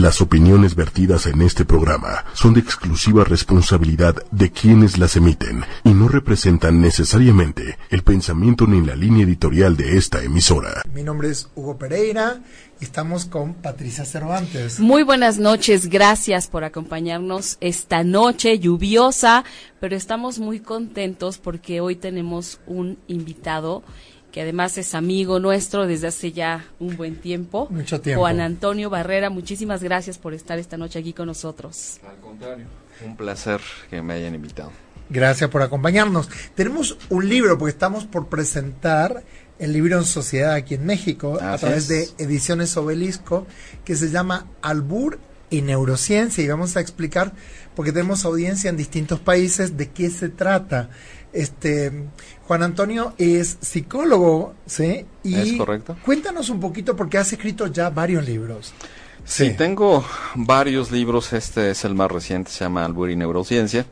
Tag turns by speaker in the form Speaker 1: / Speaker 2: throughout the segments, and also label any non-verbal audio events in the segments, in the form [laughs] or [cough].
Speaker 1: Las opiniones vertidas en este programa son de exclusiva responsabilidad de quienes las emiten y no representan necesariamente el pensamiento ni la línea editorial de esta emisora.
Speaker 2: Mi nombre es Hugo Pereira y estamos con Patricia Cervantes.
Speaker 3: Muy buenas noches, gracias por acompañarnos esta noche lluviosa, pero estamos muy contentos porque hoy tenemos un invitado que además es amigo nuestro desde hace ya un buen tiempo.
Speaker 2: Mucho tiempo.
Speaker 3: Juan Antonio Barrera, muchísimas gracias por estar esta noche aquí con nosotros.
Speaker 4: Al contrario, un placer que me hayan invitado.
Speaker 2: Gracias por acompañarnos. Tenemos un libro porque estamos por presentar el libro en sociedad aquí en México a través de Ediciones Obelisco que se llama Albur y Neurociencia y vamos a explicar porque tenemos audiencia en distintos países de qué se trata. Este Juan Antonio es psicólogo, ¿sí?
Speaker 4: Y es correcto.
Speaker 2: Cuéntanos un poquito porque has escrito ya varios libros.
Speaker 4: Sí, tengo varios libros. Este es el más reciente, se llama Albur y Neurociencia.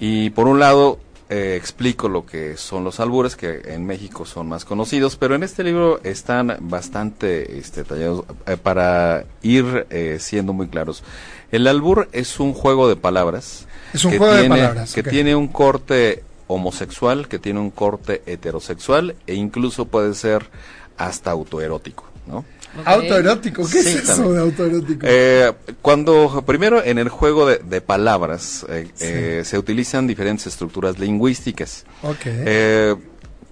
Speaker 4: Y por un lado eh, explico lo que son los albures, que en México son más conocidos, pero en este libro están bastante este, tallados eh, para ir eh, siendo muy claros. El albur es un juego de palabras.
Speaker 2: Es un juego de palabras.
Speaker 4: Que tiene un corte homosexual, que tiene un corte heterosexual e incluso puede ser hasta autoerótico, ¿no?
Speaker 2: Autoerótico, ¿qué es eso de autoerótico?
Speaker 4: Eh, cuando primero en el juego de, palabras eh, eh, se utilizan diferentes estructuras lingüísticas.
Speaker 2: Okay.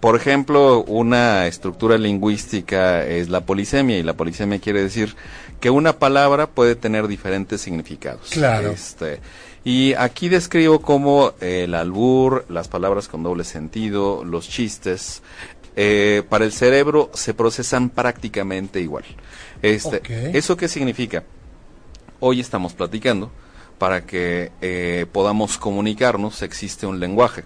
Speaker 4: Por ejemplo, una estructura lingüística es la polisemia y la polisemia quiere decir que una palabra puede tener diferentes significados.
Speaker 2: Claro.
Speaker 4: Este, y aquí describo cómo el albur, las palabras con doble sentido, los chistes, eh, para el cerebro se procesan prácticamente igual. Este, ¿Eso qué significa? Hoy estamos platicando para que eh, podamos comunicarnos, existe un lenguaje.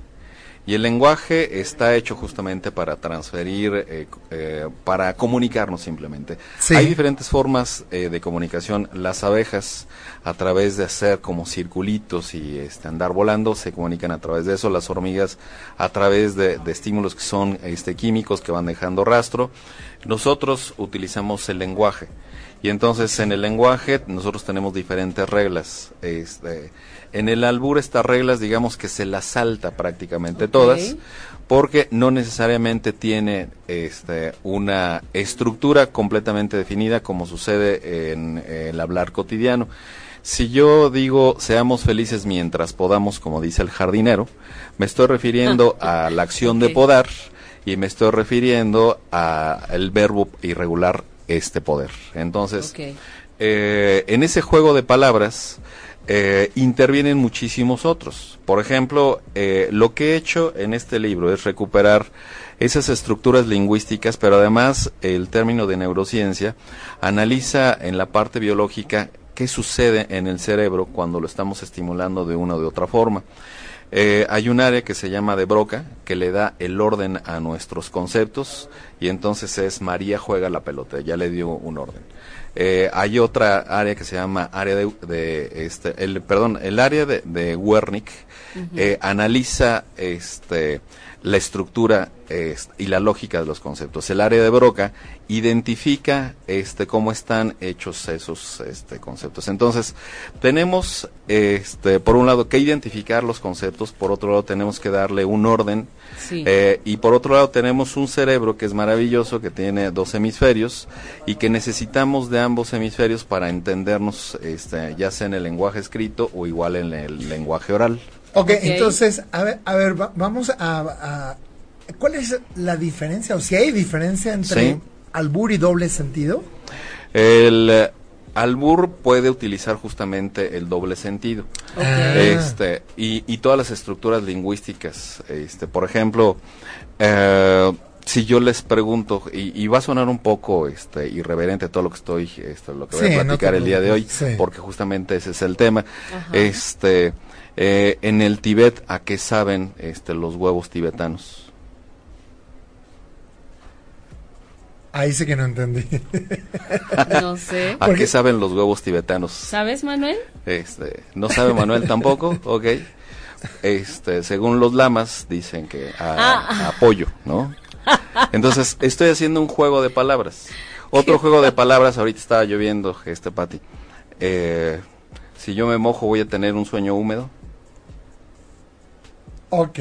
Speaker 4: Y el lenguaje está hecho justamente para transferir, eh, eh, para comunicarnos simplemente. Hay diferentes formas eh, de comunicación. Las abejas, a través de hacer como circulitos y este, andar volando, se comunican a través de eso. Las hormigas, a través de, de estímulos que son este, químicos que van dejando rastro. Nosotros utilizamos el lenguaje. Y entonces en el lenguaje nosotros tenemos diferentes reglas. Este, en el albur estas reglas digamos que se las salta prácticamente todas porque no necesariamente tiene este, una estructura completamente definida como sucede en el hablar cotidiano. Si yo digo seamos felices mientras podamos, como dice el jardinero, me estoy refiriendo [laughs] a la acción de podar y me estoy refiriendo al verbo irregular este poder. Entonces, eh, en ese juego de palabras eh, intervienen muchísimos otros. Por ejemplo, eh, lo que he hecho en este libro es recuperar esas estructuras lingüísticas, pero además el término de neurociencia analiza en la parte biológica qué sucede en el cerebro cuando lo estamos estimulando de una o de otra forma. Eh, hay un área que se llama de Broca que le da el orden a nuestros conceptos y entonces es María juega la pelota, ya le dio un orden. Eh, hay otra área que se llama área de, este, el, perdón, el área de, de Wernicke eh, analiza este la estructura y la lógica de los conceptos. El área de Broca identifica este cómo están hechos esos este, conceptos. Entonces, tenemos este por un lado que identificar los conceptos, por otro lado tenemos que darle un orden eh, y por otro lado tenemos un cerebro que es maravilloso, que tiene dos hemisferios y que necesitamos de ambos hemisferios para entendernos este, ya sea en el lenguaje escrito o igual en el lenguaje oral.
Speaker 2: Ok, entonces, a ver, a ver vamos a, ¿Cuál es la diferencia, o si hay diferencia entre albur y doble sentido?
Speaker 4: El eh, albur puede utilizar justamente el doble sentido. Este, y, y, todas las estructuras lingüísticas. Este, por ejemplo, eh, si yo les pregunto, y, va a sonar un poco este, irreverente todo lo que estoy, este, lo que voy a platicar el día de hoy, porque justamente ese es el tema. Este eh, en el Tíbet, ¿a qué saben este, los huevos tibetanos?
Speaker 2: Ahí sí que no entendí. [laughs]
Speaker 3: no sé.
Speaker 4: ¿A qué saben los huevos tibetanos?
Speaker 3: ¿Sabes, Manuel?
Speaker 4: Este, no sabe Manuel tampoco, [laughs] ok. Este, según los lamas dicen que a, apoyo, ah. ¿no? Entonces, estoy haciendo un juego de palabras. Otro juego de palabras, ahorita estaba lloviendo, este Pati. eh, si yo me mojo voy a tener un sueño húmedo.
Speaker 2: Ok.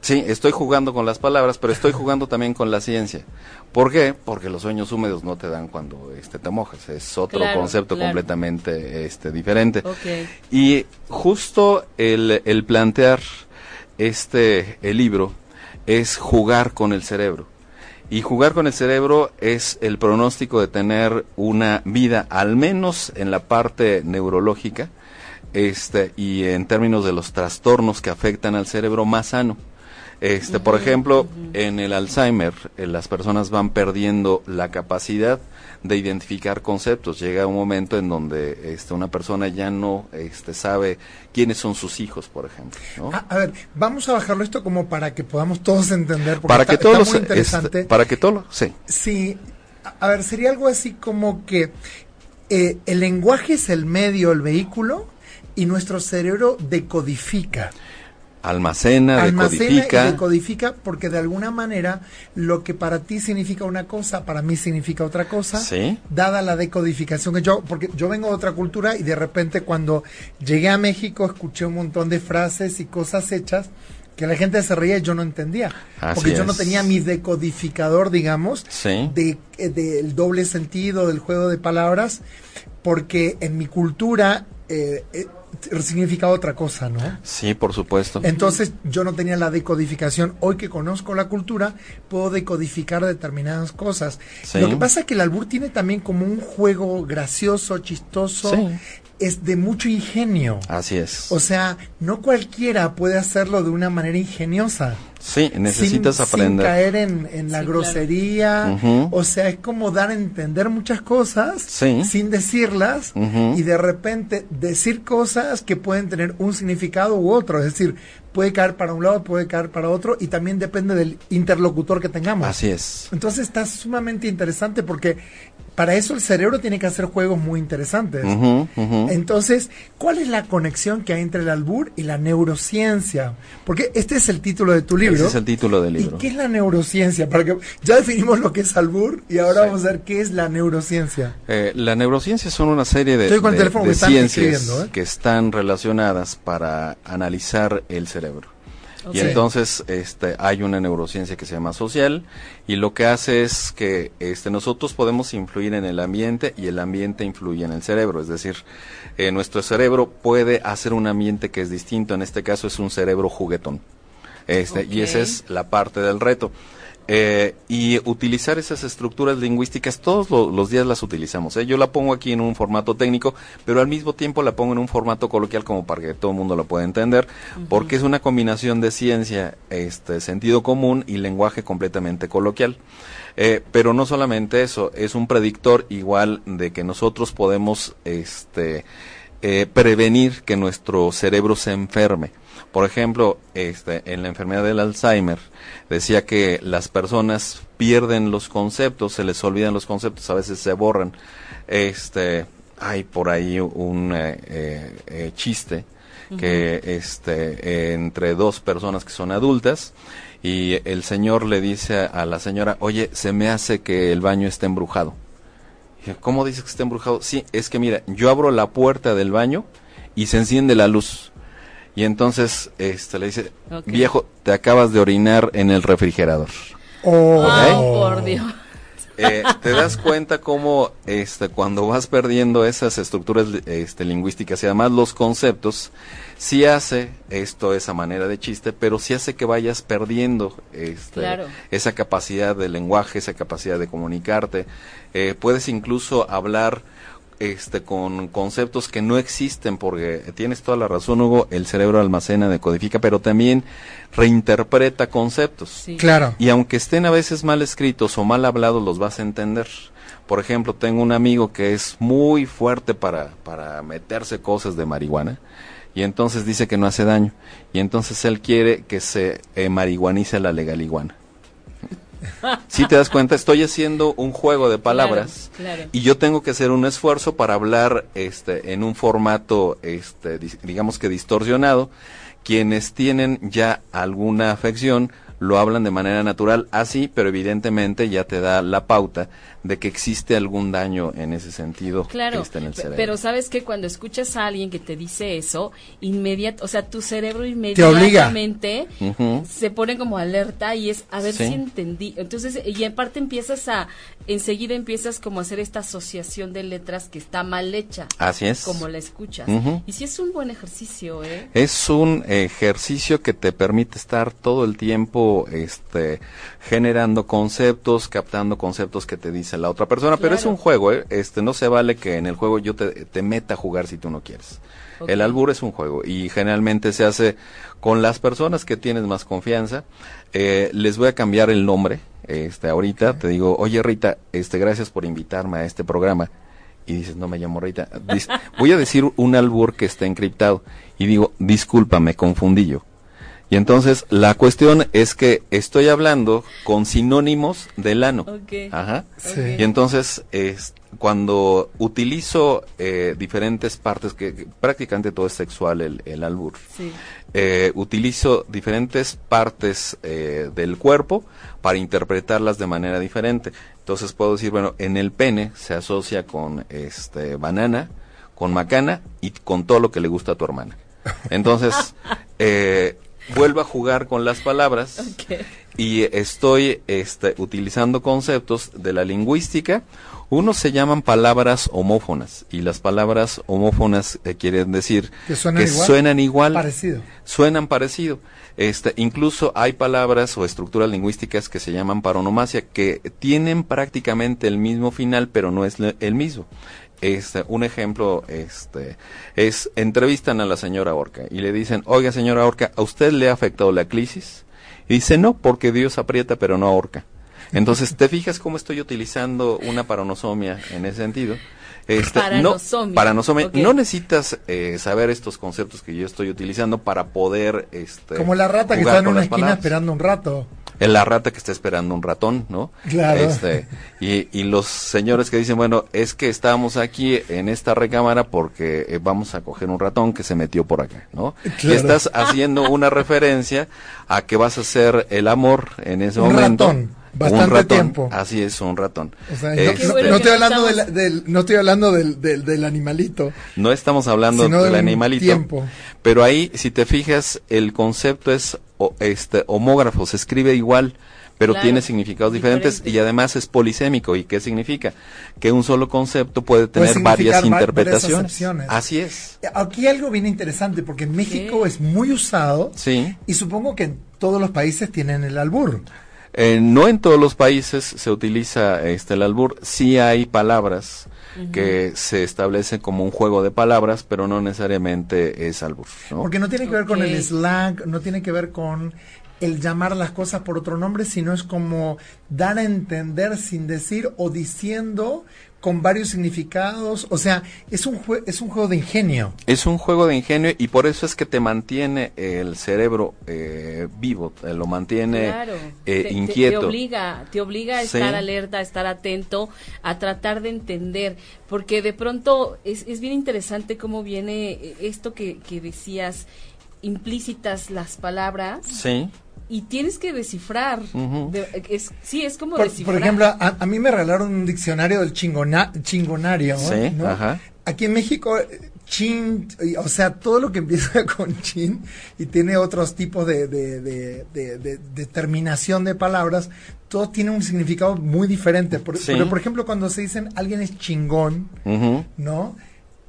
Speaker 4: Sí, estoy jugando con las palabras, pero estoy jugando también con la ciencia. ¿Por qué? Porque los sueños húmedos no te dan cuando este, te mojas. Es otro concepto completamente este, diferente. Y justo el, el plantear este el libro es jugar con el cerebro. Y jugar con el cerebro es el pronóstico de tener una vida, al menos en la parte neurológica, este, y en términos de los trastornos que afectan al cerebro más sano. Este, por ejemplo, en el Alzheimer, eh, las personas van perdiendo la capacidad de identificar conceptos. Llega un momento en donde este, una persona ya no este, sabe quiénes son sus hijos, por ejemplo.
Speaker 2: A, ver, vamos a bajarlo esto como para que podamos todos entender. Porque para, que todos, muy este, interesante.
Speaker 4: para que todos, sí.
Speaker 2: Sí, a ver, sería algo así como que eh, el lenguaje es el medio, el vehículo, y nuestro cerebro decodifica.
Speaker 4: Almacena, decodifica.
Speaker 2: Y decodifica porque de alguna manera lo que para ti significa una cosa, para mí significa otra cosa, dada la decodificación que yo, porque yo vengo de otra cultura y de repente cuando llegué a México escuché un montón de frases y cosas hechas que la gente se reía y yo no entendía. porque yo no tenía mi decodificador, digamos, de, eh, del doble sentido, del juego de palabras, porque en mi cultura eh, eh, significa otra cosa, ¿no?
Speaker 4: Sí, por supuesto.
Speaker 2: Entonces yo no tenía la decodificación. Hoy que conozco la cultura, puedo decodificar determinadas cosas. Lo que pasa es que el albur tiene también como un juego gracioso, chistoso, es de mucho ingenio.
Speaker 4: Así es.
Speaker 2: O sea, no cualquiera puede hacerlo de una manera ingeniosa.
Speaker 4: Sí, necesitas aprender.
Speaker 2: Sin caer en, la grosería. O sea, es como dar a entender muchas cosas sin decirlas y de repente decir cosas que pueden tener un significado u otro. Es decir, puede caer para un lado, puede caer para otro y también depende del interlocutor que tengamos.
Speaker 4: Así es.
Speaker 2: Entonces está sumamente interesante porque para eso el cerebro tiene que hacer juegos muy interesantes. Entonces, ¿cuál es la conexión que hay entre el albur y la neurociencia? Porque este es el título de tu libro.
Speaker 4: Ese es el título del libro.
Speaker 2: ¿Y qué es la neurociencia? Para que ya definimos lo que es albur y ahora vamos a ver qué es la neurociencia.
Speaker 4: Eh, la neurociencia son una serie de, ciencias ¿eh? que están relacionadas para analizar el cerebro. Y entonces este, hay una neurociencia que se llama social y lo que hace es que este, nosotros podemos influir en el ambiente y el ambiente influye en el cerebro. Es decir, eh, nuestro cerebro puede hacer un ambiente que es distinto. En este caso es un cerebro juguetón. Este, Y esa es la parte del reto. Eh, y utilizar esas estructuras lingüísticas, todos los días las utilizamos. ¿eh? Yo la pongo aquí en un formato técnico, pero al mismo tiempo la pongo en un formato coloquial como para que todo el mundo lo pueda entender, porque es una combinación de ciencia, este, sentido común y lenguaje completamente coloquial. Eh, pero no solamente eso, es un predictor igual de que nosotros podemos este, prevenir que nuestro cerebro se enferme. Por ejemplo, este, en la enfermedad del Alzheimer, decía que las personas pierden los conceptos, se les olvidan los conceptos, a veces se borran. Este, hay por ahí un eh, eh, eh, chiste que este, entre dos personas que son adultas y el señor le dice a la señora, oye, se me hace que el baño está embrujado. ¿Cómo dices que está embrujado? Sí, es que mira, yo abro la puerta del baño y se enciende la luz. Y entonces este, le dice, viejo, te acabas de orinar en el refrigerador.
Speaker 3: Oh, por Dios.
Speaker 4: Eh, te das cuenta cómo este, cuando vas perdiendo esas estructuras este, lingüísticas y además los conceptos, sí hace esto esa manera de chiste, pero sí hace que vayas perdiendo este, esa capacidad de lenguaje, esa capacidad de comunicarte. Eh, puedes incluso hablar este, con conceptos que no existen, porque tienes toda la razón, Hugo, el cerebro almacena, decodifica, pero también reinterpreta conceptos.
Speaker 2: Claro.
Speaker 4: Y aunque estén a veces mal escritos o mal hablados, los vas a entender. Por ejemplo, tengo un amigo que es muy fuerte para, para meterse cosas de marihuana y entonces dice que no hace daño. Y entonces él quiere que se eh, marihuanice la legal iguana [laughs] si te das cuenta, estoy haciendo un juego de palabras y yo tengo que hacer un esfuerzo para hablar este, en un formato, este, digamos que distorsionado. Quienes tienen ya alguna afección lo hablan de manera natural así, pero evidentemente ya te da la pauta de que existe algún daño en ese sentido
Speaker 3: claro,
Speaker 4: que está en el cerebro.
Speaker 3: Pero sabes que cuando escuchas a alguien que te dice eso, inmediato, o sea, tu cerebro inmediatamente se pone como alerta y es a ver si entendí. Entonces, y aparte empiezas a, enseguida empiezas como a hacer esta asociación de letras que está mal hecha.
Speaker 4: Así es.
Speaker 3: Como la escuchas. Y si es un buen ejercicio, ¿eh?
Speaker 4: Es un ejercicio que te permite estar todo el tiempo, este, generando conceptos, captando conceptos que te dice la otra persona, pero es un juego, ¿eh? este, no se vale que en el juego yo te, te meta a jugar si tú no quieres. El albur es un juego y generalmente se hace con las personas que tienes más confianza. Eh, les voy a cambiar el nombre. Este, ahorita te digo, oye Rita, este, gracias por invitarme a este programa. Y dices, no me llamo Rita. [laughs] voy a decir un albur que está encriptado. Y digo, disculpa, me confundí yo. Y entonces la cuestión es que estoy hablando con sinónimos del ano. Ajá. Y entonces es, cuando utilizo eh, diferentes partes, que, prácticamente todo es sexual el, el albur, eh, utilizo diferentes partes eh, del cuerpo para interpretarlas de manera diferente. Entonces puedo decir, bueno, en el pene se asocia con este banana, con macana y con todo lo que le gusta a tu hermana. Entonces, [laughs] eh, vuelvo a jugar con las palabras y estoy este, utilizando conceptos de la lingüística. Unos se llaman palabras homófonas y las palabras homófonas eh, quieren decir
Speaker 2: que, suenan, igual,
Speaker 4: suenan igual,
Speaker 2: parecido.
Speaker 4: suenan parecido. Este, incluso hay palabras o estructuras lingüísticas que se llaman paronomasia que tienen prácticamente el mismo final pero no es el mismo. Este, un ejemplo este, es, entrevistan a la señora Orca y le dicen, oiga señora Orca, ¿a usted le ha afectado la crisis? Y dice, no, porque Dios aprieta pero no ahorca. Entonces, ¿te fijas cómo estoy utilizando una paronosomia en ese sentido?
Speaker 3: Este,
Speaker 4: paranosomia. No, no necesitas eh, saber estos conceptos que yo estoy utilizando para poder... Este,
Speaker 2: Como la rata que está en una esquina esperando un rato
Speaker 4: es la rata que está esperando un ratón, ¿no?
Speaker 2: Claro.
Speaker 4: Este, y, y los señores que dicen, bueno, es que estamos aquí en esta recámara porque eh, vamos a coger un ratón que se metió por acá, ¿no? Y estás haciendo una referencia a que vas a hacer el amor en ese
Speaker 2: un
Speaker 4: momento.
Speaker 2: Ratón. Bastante tiempo.
Speaker 4: Así es, un ratón.
Speaker 2: O sea, no, estoy hablando del, no estoy hablando del, del, animalito.
Speaker 4: No estamos hablando del animalito.
Speaker 2: Tiempo.
Speaker 4: Pero ahí, si te fijas, el concepto es este homógrafo, se escribe igual, pero tiene significados diferentes y además es polisémico. ¿Y qué significa? Que un solo concepto puede tener varias interpretaciones. Así es.
Speaker 2: Aquí algo bien interesante porque en México es muy usado
Speaker 4: sí.
Speaker 2: y supongo que en todos los países tienen el albur.
Speaker 4: Eh, no en todos los países se utiliza este el albur, sí hay palabras que se establece como un juego de palabras, pero no necesariamente es albur.
Speaker 2: Porque no tiene que ver con el slang, no tiene que ver con el llamar las cosas por otro nombre, sino es como dar a entender sin decir o diciendo con varios significados, o sea, es un es un juego de ingenio.
Speaker 4: Es un juego de ingenio y por eso es que te mantiene el cerebro eh, vivo, te lo mantiene eh, inquieto.
Speaker 3: Te, obliga, te obliga a estar alerta, a estar atento, a tratar de entender, porque de pronto es, es bien interesante cómo viene esto que, que decías implícitas las palabras.
Speaker 4: Sí
Speaker 3: y tienes que descifrar. es, sí, es como por,
Speaker 2: Por ejemplo, a, mí me regalaron un diccionario del chingona, chingonario.
Speaker 4: Sí,
Speaker 2: Aquí en México, chin, o sea, todo lo que empieza [laughs] con chin y tiene otros tipos de, de, de, terminación de palabras, todo tiene un significado muy diferente. Por, Pero, por ejemplo, cuando se dicen alguien es chingón, ¿no?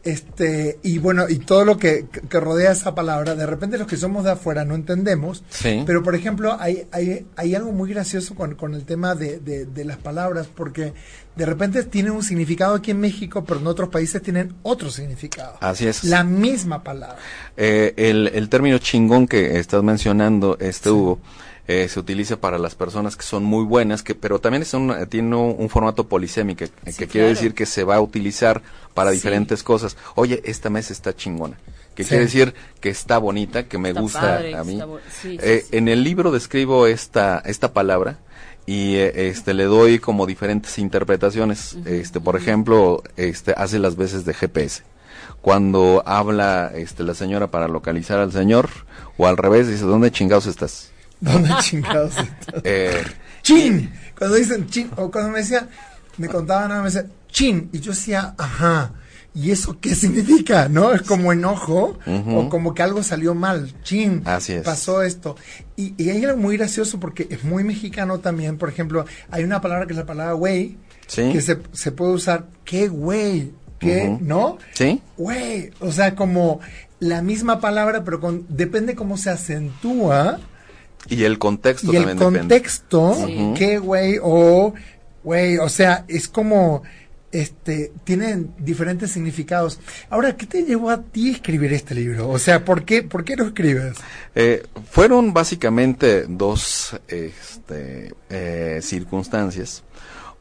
Speaker 2: Este y bueno y todo lo que, que, rodea esa palabra de repente los que somos de afuera no entendemos pero por ejemplo hay, hay, hay algo muy gracioso con, con el tema de, de, las palabras porque de repente tienen un significado aquí en México pero en otros países tienen otro significado.
Speaker 4: Así es.
Speaker 2: La misma palabra.
Speaker 4: Eh, el, el término chingón que estás mencionando este Hugo eh, se utiliza para las personas que son muy buenas, que pero también es un, tiene un, formato polisémico, que, quiere decir que se va a utilizar para diferentes cosas. Oye, esta mesa está chingona. Que quiere decir que está bonita, que me gusta a mí. Eh, en el libro describo esta, esta palabra y eh, este le doy como diferentes interpretaciones. Este, por ejemplo, este hace las veces de GPS cuando habla este la señora para localizar al señor o al revés dice dónde chingados estás
Speaker 2: ¿Dónde [laughs] chingados
Speaker 4: eh,
Speaker 2: ¡Chin! Cuando dicen chin, o cuando me decía, me contaban a veces, chin, y yo decía, ajá. ¿Y eso qué significa? ¿No? Es como enojo o como que algo salió mal. Chin,
Speaker 4: Así es.
Speaker 2: pasó esto. Y, y hay algo muy gracioso porque es muy mexicano también. Por ejemplo, hay una palabra que es la palabra güey,
Speaker 4: Sí.
Speaker 2: que se, se puede usar, ¿qué güey? ¿Qué? ¿No?
Speaker 4: Sí.
Speaker 2: Güey. O sea, como la misma palabra, pero con, depende cómo se acentúa
Speaker 4: Y el contexto
Speaker 2: y el
Speaker 4: también depende.
Speaker 2: contexto,
Speaker 3: Sí.
Speaker 2: qué güey o güey, o sea, es como este tienen diferentes significados. Ahora, ¿qué te llevó a ti a escribir este libro? O sea, ¿por qué por qué lo escribes?
Speaker 4: Eh, fueron básicamente dos este, eh, circunstancias.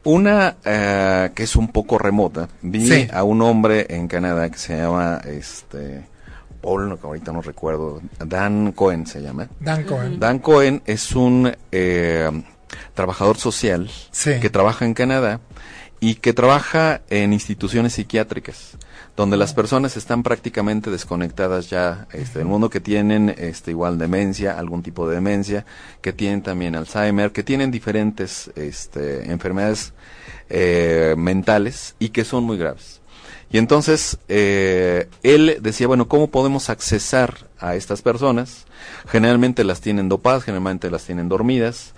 Speaker 4: Una eh, que es un poco remota. Vi
Speaker 2: Sí.
Speaker 4: a un hombre en Canadá que se llama este Paul, que ahorita no recuerdo, Dan Cohen se llama.
Speaker 2: Dan Cohen.
Speaker 4: Dan Cohen es un eh, trabajador social
Speaker 2: Sí.
Speaker 4: que trabaja en Canadá y que trabaja en instituciones psiquiátricas donde las personas están prácticamente desconectadas ya este, del mundo, que tienen este, igual demencia, algún tipo de demencia, que tienen también Alzheimer, que tienen diferentes este, enfermedades eh, mentales y que son muy graves. Y entonces eh, él decía, bueno, ¿cómo podemos accesar a estas personas? Generalmente las tienen dopadas, generalmente las tienen dormidas,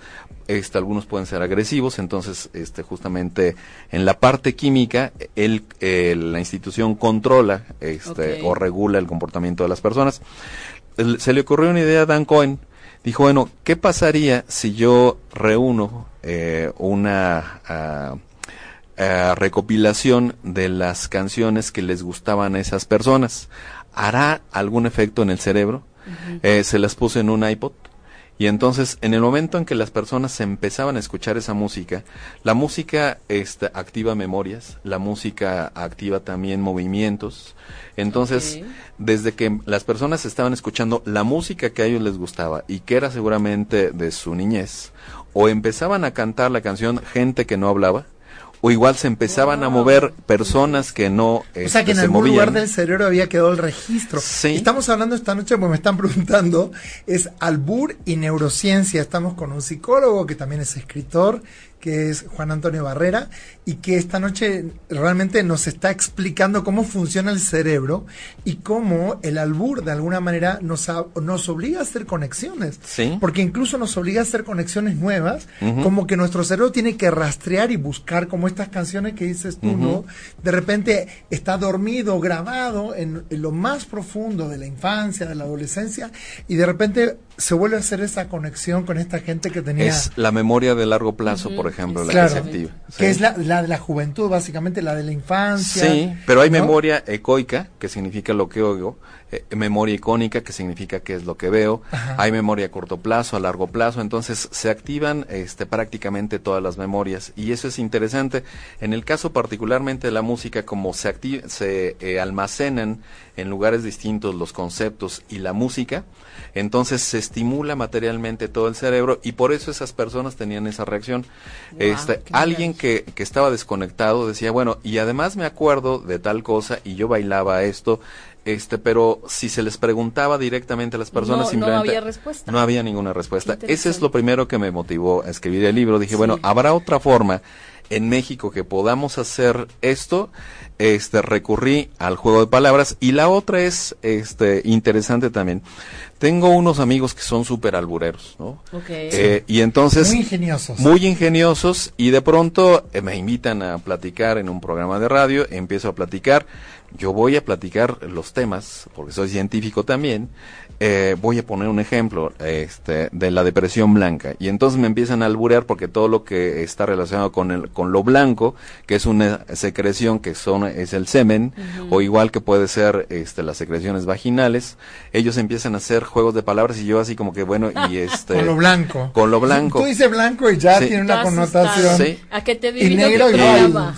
Speaker 4: este, algunos pueden ser agresivos, entonces este, justamente en la parte química él, eh, la institución controla este, o regula el comportamiento de las personas. El- se le ocurrió una idea a Dan Cohen, dijo, bueno, ¿qué pasaría si yo reúno eh, una... ah, eh, recopilación de las canciones que les gustaban a esas personas. ¿Hará algún efecto en el cerebro? Eh, se las puse en un iPod. Y entonces, en el momento en que las personas empezaban a escuchar esa música, la música este, activa memorias, la música activa también movimientos. Entonces, desde que las personas estaban escuchando la música que a ellos les gustaba y que era seguramente de su niñez, o empezaban a cantar la canción gente que no hablaba, o igual se empezaban a mover personas que no
Speaker 2: O sea, que en
Speaker 4: se
Speaker 2: algún
Speaker 4: movían.
Speaker 2: lugar del cerebro había quedado el registro.
Speaker 4: Sí.
Speaker 2: Estamos hablando esta noche, porque me están [laughs] preguntando, es albur y neurociencia. Estamos con un psicólogo que también es escritor, que es Juan Antonio Barrera, y que esta noche realmente nos está explicando cómo funciona el cerebro y cómo el albur de alguna manera nos, a- nos obliga a hacer conexiones.
Speaker 4: Sí.
Speaker 2: Porque incluso nos obliga a hacer conexiones nuevas, como que nuestro cerebro tiene que rastrear y buscar como estas canciones que dices tú, ¿no? De repente está dormido, grabado en, en lo más profundo de la infancia, de la adolescencia, y de repente se vuelve a hacer esa conexión con esta gente que tenía...
Speaker 4: Es la memoria de largo plazo, por ejemplo, la
Speaker 2: Claro.
Speaker 4: que se activa.
Speaker 2: que
Speaker 4: Sí.
Speaker 2: es la, la de la juventud, básicamente, la de la infancia.
Speaker 4: Sí, pero hay
Speaker 2: ¿no?
Speaker 4: memoria ecoica, que significa lo que oigo, eh, memoria icónica, que significa qué es lo que veo,
Speaker 2: Ajá.
Speaker 4: hay memoria a corto plazo, a largo plazo, entonces se activan este, prácticamente todas las memorias y eso es interesante. En el caso particularmente de la música, como se, acti- se eh, almacenan en lugares distintos los conceptos y la música, entonces se estimula materialmente todo el cerebro y por eso esas personas tenían esa reacción.
Speaker 3: Wow,
Speaker 4: este, alguien que, que estaba desconectado decía, bueno, y además me acuerdo de tal cosa y yo bailaba esto, este, pero si se les preguntaba directamente a las personas,
Speaker 3: No- no
Speaker 4: simplemente
Speaker 3: había respuesta.
Speaker 4: no había ninguna respuesta. Ese es lo primero que me motivó a escribir el libro. Dije,
Speaker 3: Sí.
Speaker 4: bueno, habrá otra forma en México que podamos hacer esto. Este, recurrí al juego de palabras y la otra es, este, interesante también. Tengo unos amigos que son súper albureros, ¿no?
Speaker 3: Ok.
Speaker 4: Eh, y entonces
Speaker 2: Muy ingeniosos.
Speaker 4: muy ingeniosos y de pronto eh, me invitan a platicar en un programa de radio, empiezo a platicar, yo voy a platicar los temas, porque soy científico también, eh, voy a poner un ejemplo este, de la depresión blanca y entonces me empiezan a alburear porque todo lo que está relacionado con, el, con lo blanco, que es una secreción que son, es el semen, o igual que puede ser este, las secreciones vaginales, ellos empiezan a hacer juegos de palabras y yo así como que bueno, y este...
Speaker 2: Con lo blanco.
Speaker 4: Con lo blanco.
Speaker 2: Tú dices blanco y ya
Speaker 4: Sí.
Speaker 2: tiene una connotación.
Speaker 4: Sí.
Speaker 3: ¿A qué te
Speaker 2: Y negro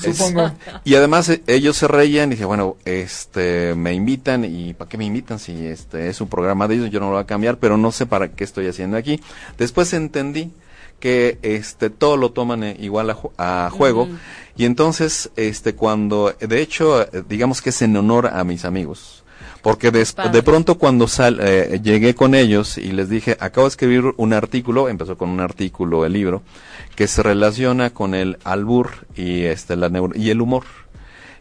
Speaker 2: supongo.
Speaker 4: Y además eh, ellos se reían y dije, bueno, este, me invitan y ¿para qué me invitan si este es un programa de ellos? Yo no lo voy a cambiar, pero no sé para qué estoy haciendo aquí. Después entendí que este todo lo toman eh, igual a, a juego y entonces este cuando de hecho digamos que es en honor a mis amigos Porque de, de pronto cuando sal, eh, llegué con ellos y les dije, acabo de escribir un artículo, empezó con un artículo el libro, que se relaciona con el albur y, este, la y el humor.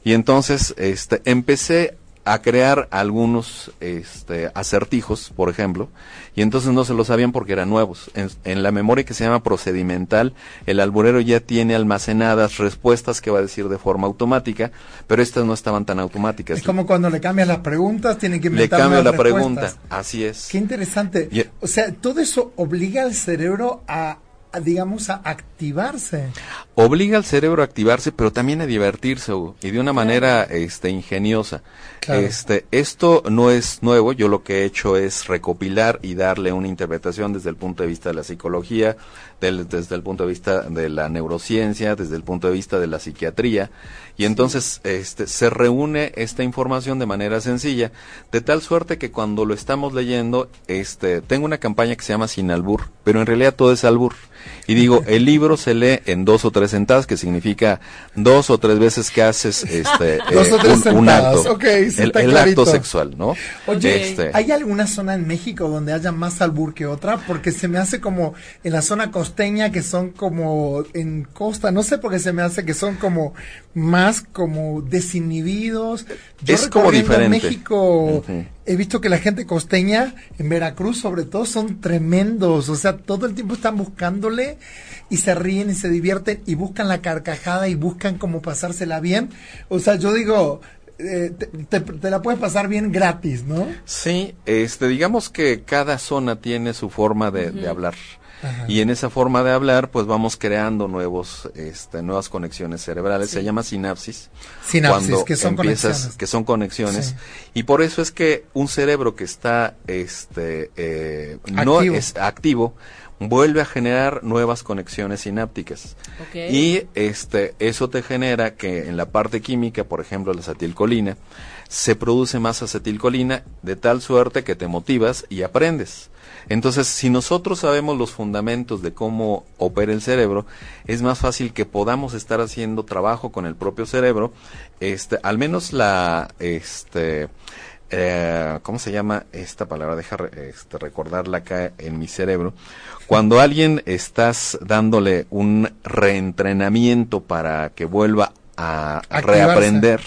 Speaker 4: Y entonces este, empecé a crear algunos este, acertijos, por ejemplo, y entonces no se lo sabían porque eran nuevos. En, la memoria que se llama procedimental, el alburero ya tiene almacenadas respuestas que va a decir de forma automática, pero estas no estaban tan automáticas.
Speaker 2: Es como cuando le cambias las preguntas, tiene que inventar
Speaker 4: Le cambio la pregunta, así es.
Speaker 2: Qué interesante. o sea, todo eso obliga al cerebro a digamos, a activarse.
Speaker 4: Obliga al cerebro a activarse, pero también a divertirse, y de una manera este, ingeniosa. Este, esto no es nuevo, yo lo que he hecho es recopilar y darle una interpretación desde el punto de vista de la psicología, desde el punto de vista de la neurociencia, desde el punto de vista de la psiquiatría, y entonces este, se reúne esta información de manera sencilla, de tal suerte que cuando lo estamos leyendo, este, tengo una campaña que se llama Sin Albur, pero en realidad todo es albur. Y digo, [laughs] el libro se lee en dos o tres sentadas, que significa dos o tres veces que haces [laughs] este,
Speaker 2: eh, un, acto.
Speaker 4: el, acto sexual, ¿no?
Speaker 2: Oye, este, ¿hay alguna zona en México donde haya más albur que otra? Porque se me hace como en la zona costeña que son como en costa, no sé por qué se me hace que son como más como desinhibidos.
Speaker 4: Yo es como diferente.
Speaker 2: En México he visto que la gente costeña, en Veracruz sobre todo, son tremendos. O sea, todo el tiempo están buscándole y se ríen y se divierten y buscan la carcajada y buscan cómo pasársela bien. O sea, yo digo, eh, te, la puedes pasar bien gratis, ¿no?
Speaker 4: Sí, este, digamos que cada zona tiene su forma de hablar. Y en esa forma de hablar, pues vamos creando nuevos, este, nuevas conexiones cerebrales. Se llama sinapsis.
Speaker 2: Sinapsis, que son conexiones.
Speaker 4: Que son conexiones. Y por eso es que un cerebro que está, este, eh, no es activo, vuelve a generar nuevas conexiones sinápticas. Y este, eso te genera que en la parte química, por ejemplo, la acetilcolina, se produce más acetilcolina de tal suerte que te motivas y aprendes. Entonces, si nosotros sabemos los fundamentos de cómo opera el cerebro, es más fácil que podamos estar haciendo trabajo con el propio cerebro, este, al menos la, este, eh, ¿cómo se llama esta palabra? Deja este, recordarla acá en mi cerebro. Cuando alguien estás dándole un reentrenamiento para que vuelva a reaprender,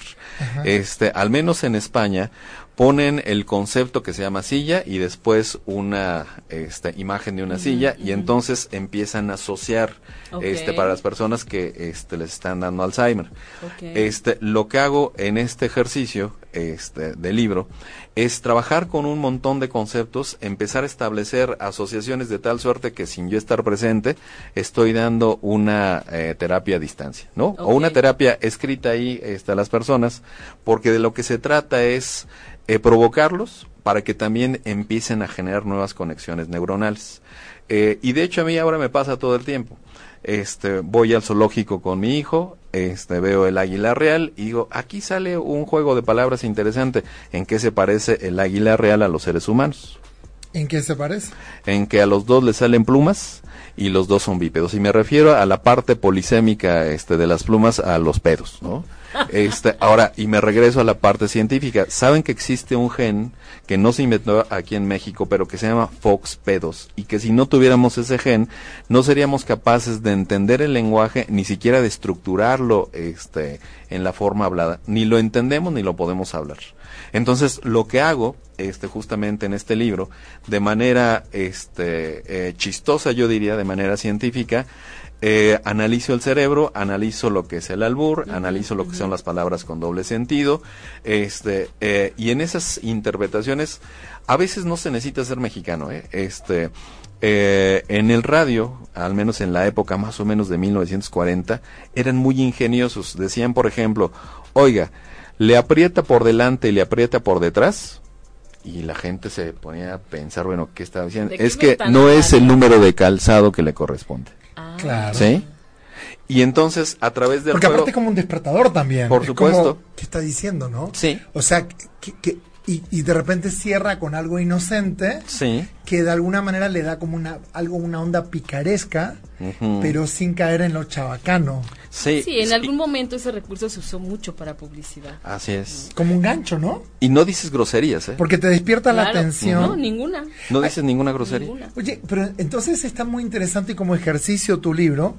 Speaker 4: este, al menos en España, ponen el concepto que se llama silla y después una este, imagen de una silla y entonces empiezan a asociar este para las personas que este les están dando Alzheimer. Este lo que hago en este ejercicio este del libro es trabajar con un montón de conceptos, empezar a establecer asociaciones de tal suerte que sin yo estar presente estoy dando una eh, terapia a distancia, ¿no? O una terapia escrita ahí este, a las personas, porque de lo que se trata es eh, provocarlos para que también empiecen a generar nuevas conexiones neuronales. Eh, y de hecho a mí ahora me pasa todo el tiempo. Este, voy al zoológico con mi hijo, este, veo el águila real y digo, aquí sale un juego de palabras interesante. ¿En qué se parece el águila real a los seres humanos?
Speaker 2: ¿En qué se parece?
Speaker 4: En que a los dos les salen plumas y los dos son bípedos. Y me refiero a la parte polisémica este, de las plumas a los pedos, ¿no? Este, ahora, y me regreso a la parte científica. Saben que existe un gen que no se inventó aquí en México, pero que se llama FOXP2, y que si no tuviéramos ese gen, no seríamos capaces de entender el lenguaje, ni siquiera de estructurarlo este, en la forma hablada. Ni lo entendemos ni lo podemos hablar. Entonces, lo que hago, este, justamente en este libro, de manera este, eh, chistosa, yo diría, de manera científica, eh, analizo el cerebro, analizo lo que es el albur, analizo lo que son las palabras con doble sentido, este, eh, y en esas interpretaciones a veces no se necesita ser mexicano, ¿eh? este, eh, en el radio, al menos en la época más o menos de 1940, eran muy ingeniosos. Decían, por ejemplo, oiga, le aprieta por delante y le aprieta por detrás. Y la gente se ponía a pensar, bueno, ¿qué estaba diciendo? Es que no es el número de calzado que le corresponde.
Speaker 2: Claro.
Speaker 4: ¿Sí? Y entonces, a través del
Speaker 2: Porque aparte como un despertador también.
Speaker 4: Por supuesto.
Speaker 2: ¿Qué está diciendo, no?
Speaker 4: Sí.
Speaker 2: O sea, que, y, de repente cierra con algo inocente
Speaker 4: sí.
Speaker 2: que de alguna manera le da como una algo una onda picaresca pero sin caer en lo chabacano.
Speaker 3: Sí, sí en algún momento ese recurso se usó mucho para publicidad.
Speaker 4: Así es.
Speaker 2: Como un gancho no
Speaker 4: y no dices groserías ¿eh?
Speaker 2: porque te despierta la atención.
Speaker 3: No ninguna.
Speaker 4: No dices ninguna grosería.
Speaker 2: Oye pero entonces está muy interesante como ejercicio tu libro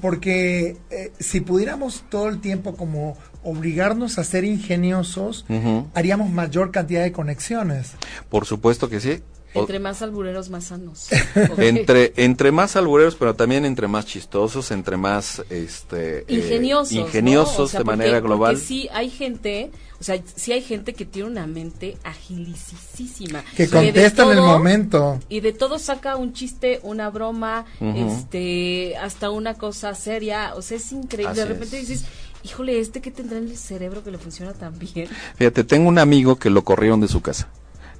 Speaker 2: porque eh, si pudiéramos todo el tiempo como obligarnos a ser ingeniosos, haríamos mayor cantidad de conexiones.
Speaker 4: Por supuesto que sí.
Speaker 3: Entre más albureros, más sanos. [laughs]
Speaker 4: entre, entre más albureros, pero también entre más chistosos, entre más este,
Speaker 3: eh, ingeniosos,
Speaker 4: ingeniosos de manera global.
Speaker 3: Porque sí hay gente, o sea, sí hay gente que tiene una mente agilicísima.
Speaker 2: Que contesta en el momento.
Speaker 3: Y de todo saca un chiste, una broma, este, hasta una cosa seria. O sea, es increíble. de repente dices híjole, este que tendrá en el cerebro que le funciona tan bien.
Speaker 4: Fíjate, tengo un amigo que lo corrieron de su casa.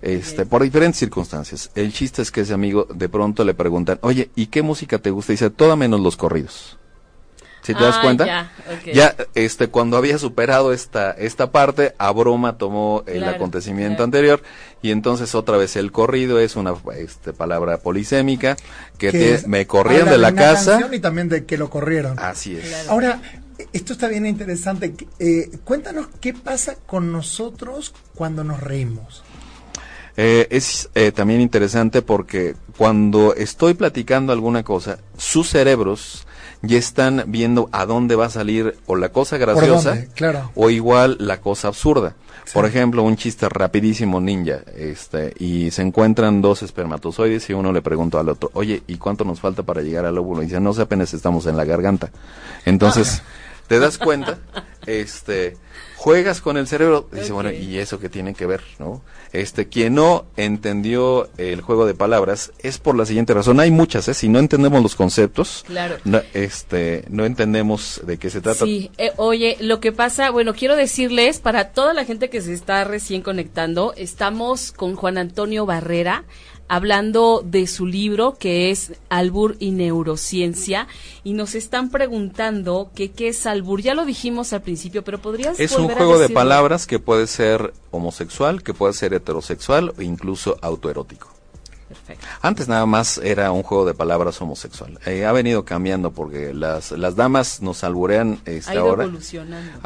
Speaker 4: Este, por diferentes circunstancias. El chiste es que ese amigo de pronto le preguntan, oye, ¿y qué música te gusta? Y dice, toda menos los corridos. ¿Sí te das ah, cuenta? Ya, este, cuando había superado esta, esta parte, a broma tomó el acontecimiento anterior y entonces otra vez el corrido es una este, palabra polisémica que, me corrieron de la casa.
Speaker 2: Y también de que lo corrieron.
Speaker 4: Así es.
Speaker 2: Ahora, esto está bien interesante. Eh, cuéntanos qué pasa con nosotros cuando nos reímos.
Speaker 4: Eh, es eh, también interesante porque cuando estoy platicando alguna cosa, sus cerebros ya están viendo a dónde va a salir o la cosa graciosa o igual la cosa absurda. Por ejemplo, un chiste rapidísimo ninja, este, y se encuentran dos espermatozoides y uno le pregunta al otro, oye, ¿y cuánto nos falta para llegar al óvulo? Y dice, no sé, apenas estamos en la garganta. Entonces, te das cuenta, este, juegas con el cerebro, dice, bueno, ¿y eso qué tiene que ver, no? Este, quien no entendió el juego de palabras es por la siguiente razón, hay muchas, ¿eh? Si no entendemos los conceptos,
Speaker 3: claro.
Speaker 4: no, este, no entendemos de qué se trata.
Speaker 3: Sí, eh, oye, lo que pasa, bueno, quiero decirles, para toda la gente que se está recién conectando, estamos con Juan Antonio Barrera, hablando de su libro que es Albur y Neurociencia y nos están preguntando que qué es albur. Ya lo dijimos al principio, pero podrías
Speaker 4: Es un juego de palabras que puede ser homosexual, que puede ser heterosexual o incluso autoerótico. Perfecto. Antes nada más era un juego de palabras homosexual. Eh, ha venido cambiando porque las, las damas nos alburean ahora.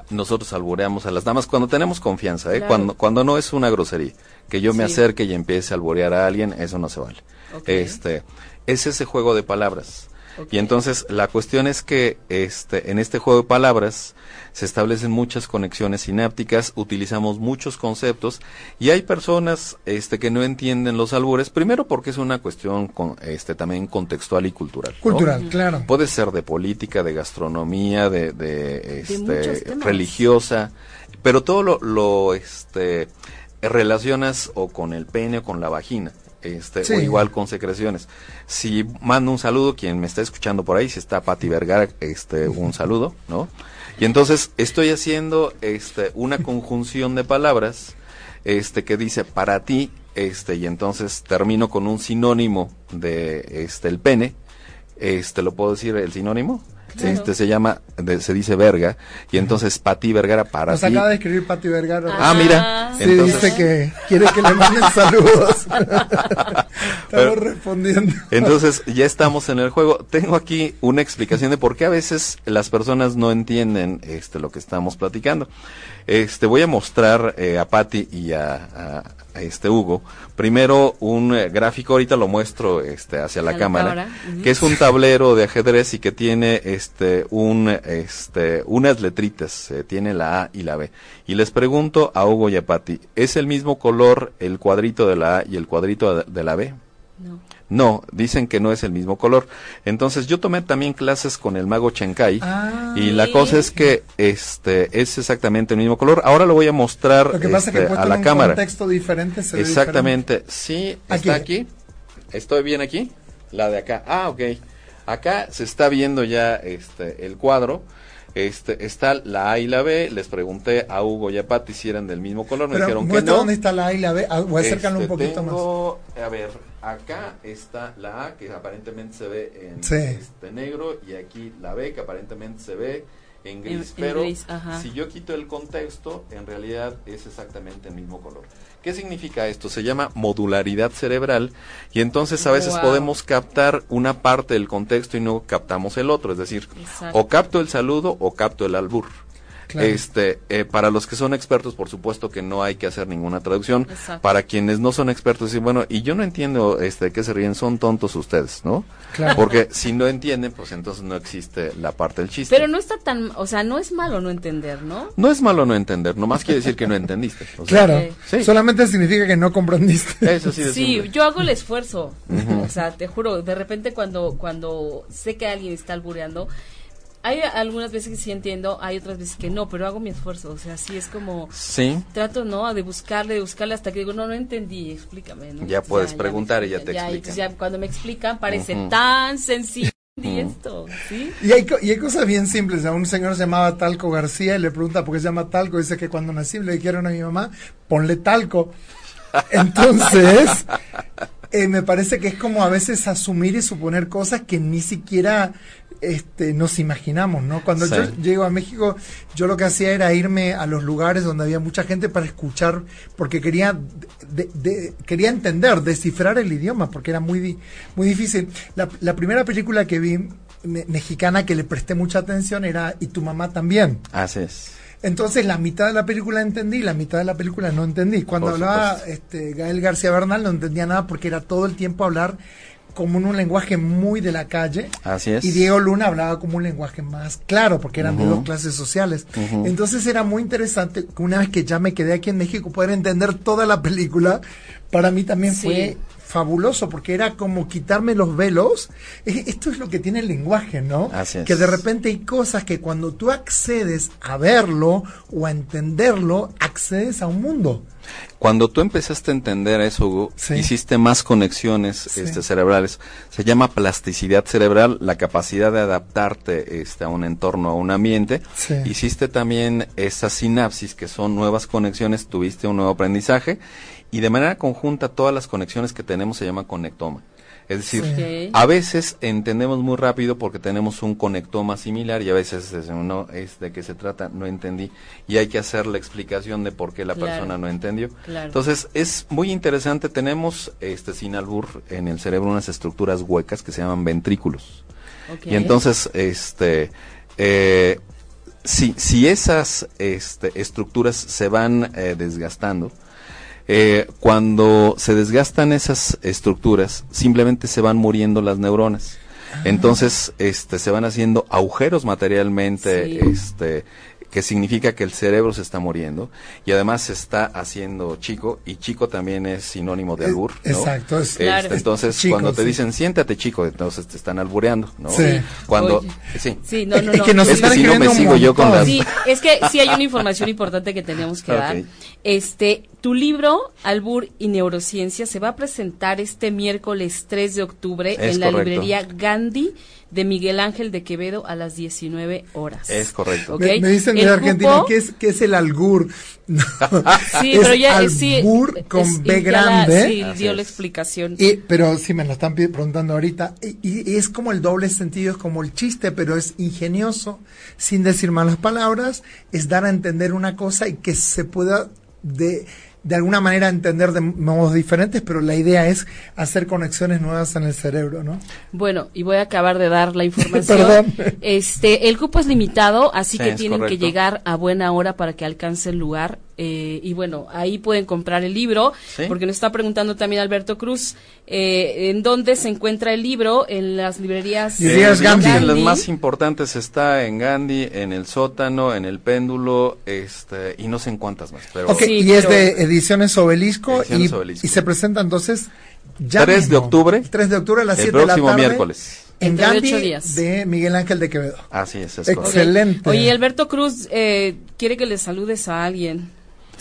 Speaker 4: Nosotros albureamos a las damas cuando tenemos confianza, ¿eh? cuando, cuando no es una grosería que yo me acerque y empiece a alborear a alguien, eso no se vale. Este, es ese juego de palabras. Y entonces la cuestión es que este, en este juego de palabras se establecen muchas conexiones sinápticas, utilizamos muchos conceptos y hay personas este, que no entienden los albures, primero porque es una cuestión con, este, también contextual y cultural.
Speaker 2: Cultural, claro.
Speaker 4: Puede ser de política, de gastronomía, de, de, este, religiosa, pero todo lo, lo este, relacionas o con el pene o con la vagina. Este, o igual con secreciones. Si mando un saludo, quien me está escuchando por ahí, si está Pati Vergara, este, un saludo, ¿no? Y entonces estoy haciendo este, una conjunción de palabras este, que dice para ti, este, y entonces termino con un sinónimo de este, el pene, este, ¿lo puedo decir el sinónimo? Este se llama, se dice verga, y entonces Pati Vergara para
Speaker 2: Nos acaba de escribir Pati Vergara.
Speaker 4: Ah, mira.
Speaker 2: Sí, dice que quiere que le manden [laughs] saludos. estamos respondiendo. [laughs]
Speaker 4: Entonces, ya estamos en el juego. Tengo aquí una explicación de por qué a veces las personas no entienden este lo que estamos platicando. Este, voy a mostrar eh, a Patti y a, este Hugo. Primero un eh, gráfico, ahorita lo muestro este, hacia la, cámara, que es un tablero de ajedrez y que tiene este, un, este, unas letritas, eh, tiene la A y la B. Y les pregunto a Hugo y a Patti, ¿es el mismo color el cuadrito de la A y el cuadrito de la B?
Speaker 3: No.
Speaker 4: No, dicen que no es el mismo color. Entonces yo tomé también clases con el mago Chenkai
Speaker 2: ah.
Speaker 4: y la cosa es que este es exactamente el mismo color. Ahora lo voy a mostrar este, a la cámara.
Speaker 2: contexto diferente
Speaker 4: Exactamente. Sí, está aquí. Estoy bien aquí. La de acá. Ah, ok. Acá se está viendo ya este el cuadro. Este, está la A y la B, les pregunté a Hugo y a Pati si eran del mismo color, me dijeron que no.
Speaker 2: dónde está la A y la B, ah, voy a acercarlo un este, poquito
Speaker 4: más. A ver, acá está la A que aparentemente se ve en este negro y aquí la B que aparentemente se ve en gris. pero si yo quito el contexto, en realidad es exactamente el mismo color. ¿Qué significa esto? Se llama modularidad cerebral y entonces a veces podemos captar una parte del contexto y no captamos el otro. Es decir, o capto el saludo o capto el albur. Este, eh, para los que son expertos, por supuesto que no hay que hacer ninguna traducción. Para quienes no son expertos, dicen, bueno, y yo no entiendo este, de qué se ríen, son tontos ustedes, ¿no? Porque si no entienden, pues entonces no existe la parte del chiste.
Speaker 3: Pero no está tan, o sea, no es malo no entender, ¿no?
Speaker 4: No es malo no entender, nomás quiere decir que no entendiste.
Speaker 2: claro, solamente significa que no comprendiste.
Speaker 3: Eso sí, sí yo hago el esfuerzo. O sea, te juro, de repente cuando, cuando sé que alguien está albureando, hay algunas veces que sí entiendo, hay otras veces que no, pero hago mi esfuerzo, o sea, sí es como...
Speaker 4: Sí.
Speaker 3: Trato, ¿no? De buscarle, de buscarle hasta que digo, no, no entendí, explícame, ¿no?
Speaker 4: Ya puedes preguntar y ya te explican.
Speaker 3: Ya, cuando me explican parece tan sencillo. Y esto, ¿sí?
Speaker 2: Y hay, y hay cosas bien simples. A un señor se llamaba Talco García y le pregunta por qué se llama Talco. Dice que cuando nací le dijeron a mi mamá, ponle talco. [laughs] Entonces, eh, me parece que es como a veces asumir y suponer cosas que ni siquiera este, nos imaginamos, ¿no? Cuando yo llego a México, yo lo que hacía era irme a los lugares donde había mucha gente para escuchar, porque quería, quería entender, descifrar el idioma, porque era muy, muy difícil. La, la primera película que vi mexicana que le presté mucha atención era Y tu mamá también.
Speaker 4: Así es.
Speaker 2: Entonces la mitad de la película entendí, la mitad de la película no entendí. Cuando hablaba este, Gael García Bernal no entendía nada porque era todo el tiempo hablar como en un lenguaje muy de la calle.
Speaker 4: Así es.
Speaker 2: Y Diego Luna hablaba como un lenguaje más claro, porque eran de dos clases sociales. Entonces era muy interesante una vez que ya me quedé aquí en México, poder entender toda la película, para mí también fue fabuloso porque era como quitarme los velos. Esto es lo que tiene el lenguaje, ¿no?
Speaker 4: Así
Speaker 2: Que de repente hay cosas que cuando tú accedes a verlo o a entenderlo, accedes a un mundo.
Speaker 4: Cuando tú empezaste a entender eso, hiciste más conexiones este, cerebrales. Se llama plasticidad cerebral, la capacidad de adaptarte este, a un entorno, a un ambiente. Hiciste también esas sinapsis, que son nuevas conexiones, tuviste un nuevo aprendizaje y de manera conjunta todas las conexiones que tenemos se llaman conectoma. Es decir, a veces entendemos muy rápido porque tenemos un conectoma similar y a veces es, no es de qué se trata, no entendí. Y hay que hacer la explicación de por qué la persona no entendió. Entonces es muy interesante, tenemos este sin albur en el cerebro unas estructuras huecas que se llaman ventrículos. Y entonces este eh, si, si esas este, estructuras se van eh, desgastando, eh, cuando se desgastan esas estructuras, simplemente se van muriendo las neuronas. Ah. Entonces, este, se van haciendo agujeros materialmente, este, que significa que el cerebro se está muriendo y además se está haciendo chico y chico también es sinónimo de albur.
Speaker 2: Exacto.
Speaker 4: Este, entonces cuando te dicen siéntate chico, entonces te están albureando, ¿no? Sí. Cuando
Speaker 3: sí. sí. no, no, no.
Speaker 2: Es que, nos
Speaker 3: es
Speaker 2: que si no me sigo yo con las
Speaker 3: Sí, es que sí hay una información importante que tenemos que dar. Este, tu libro Albur y Neurociencia se va a presentar este miércoles 3 de octubre en la librería Gandhi de Miguel Ángel de Quevedo a las 19 horas.
Speaker 4: Es correcto.
Speaker 2: Me, dicen de Argentina que es, que es el algur. [laughs]
Speaker 3: sí, pero ya
Speaker 2: albur con B grande.
Speaker 3: sí, dio la explicación.
Speaker 2: Y, pero sí me lo están preguntando ahorita. Y, es como el doble sentido, es como el chiste, pero es ingenioso, sin decir malas palabras, es dar a entender una cosa y que se pueda de de alguna manera entender de modos diferentes, pero la idea es hacer conexiones nuevas en el cerebro, ¿no?
Speaker 3: Bueno, y voy a acabar de dar la [laughs] información. Este, el cupo es limitado, así que tienen que llegar a buena hora para que alcance el lugar. Eh, y bueno, ahí pueden comprar el libro, porque nos está preguntando también Alberto Cruz, eh, ¿en dónde se encuentra el libro? En las librerías.
Speaker 4: Gandhi. En las más importantes está en Gandhi, en el sótano, en el péndulo, este, y no sé en cuántas más. Pero
Speaker 2: y es de Ediciones Obelisco, y, se presenta entonces
Speaker 4: ya 3 de octubre.
Speaker 2: 3 de octubre a las 7 de la
Speaker 4: tarde. miércoles.
Speaker 2: En Gandhi de Miguel Ángel de Quevedo.
Speaker 4: Así es, es
Speaker 2: Excelente.
Speaker 3: Oye, Alberto Cruz eh, quiere que le saludes a alguien.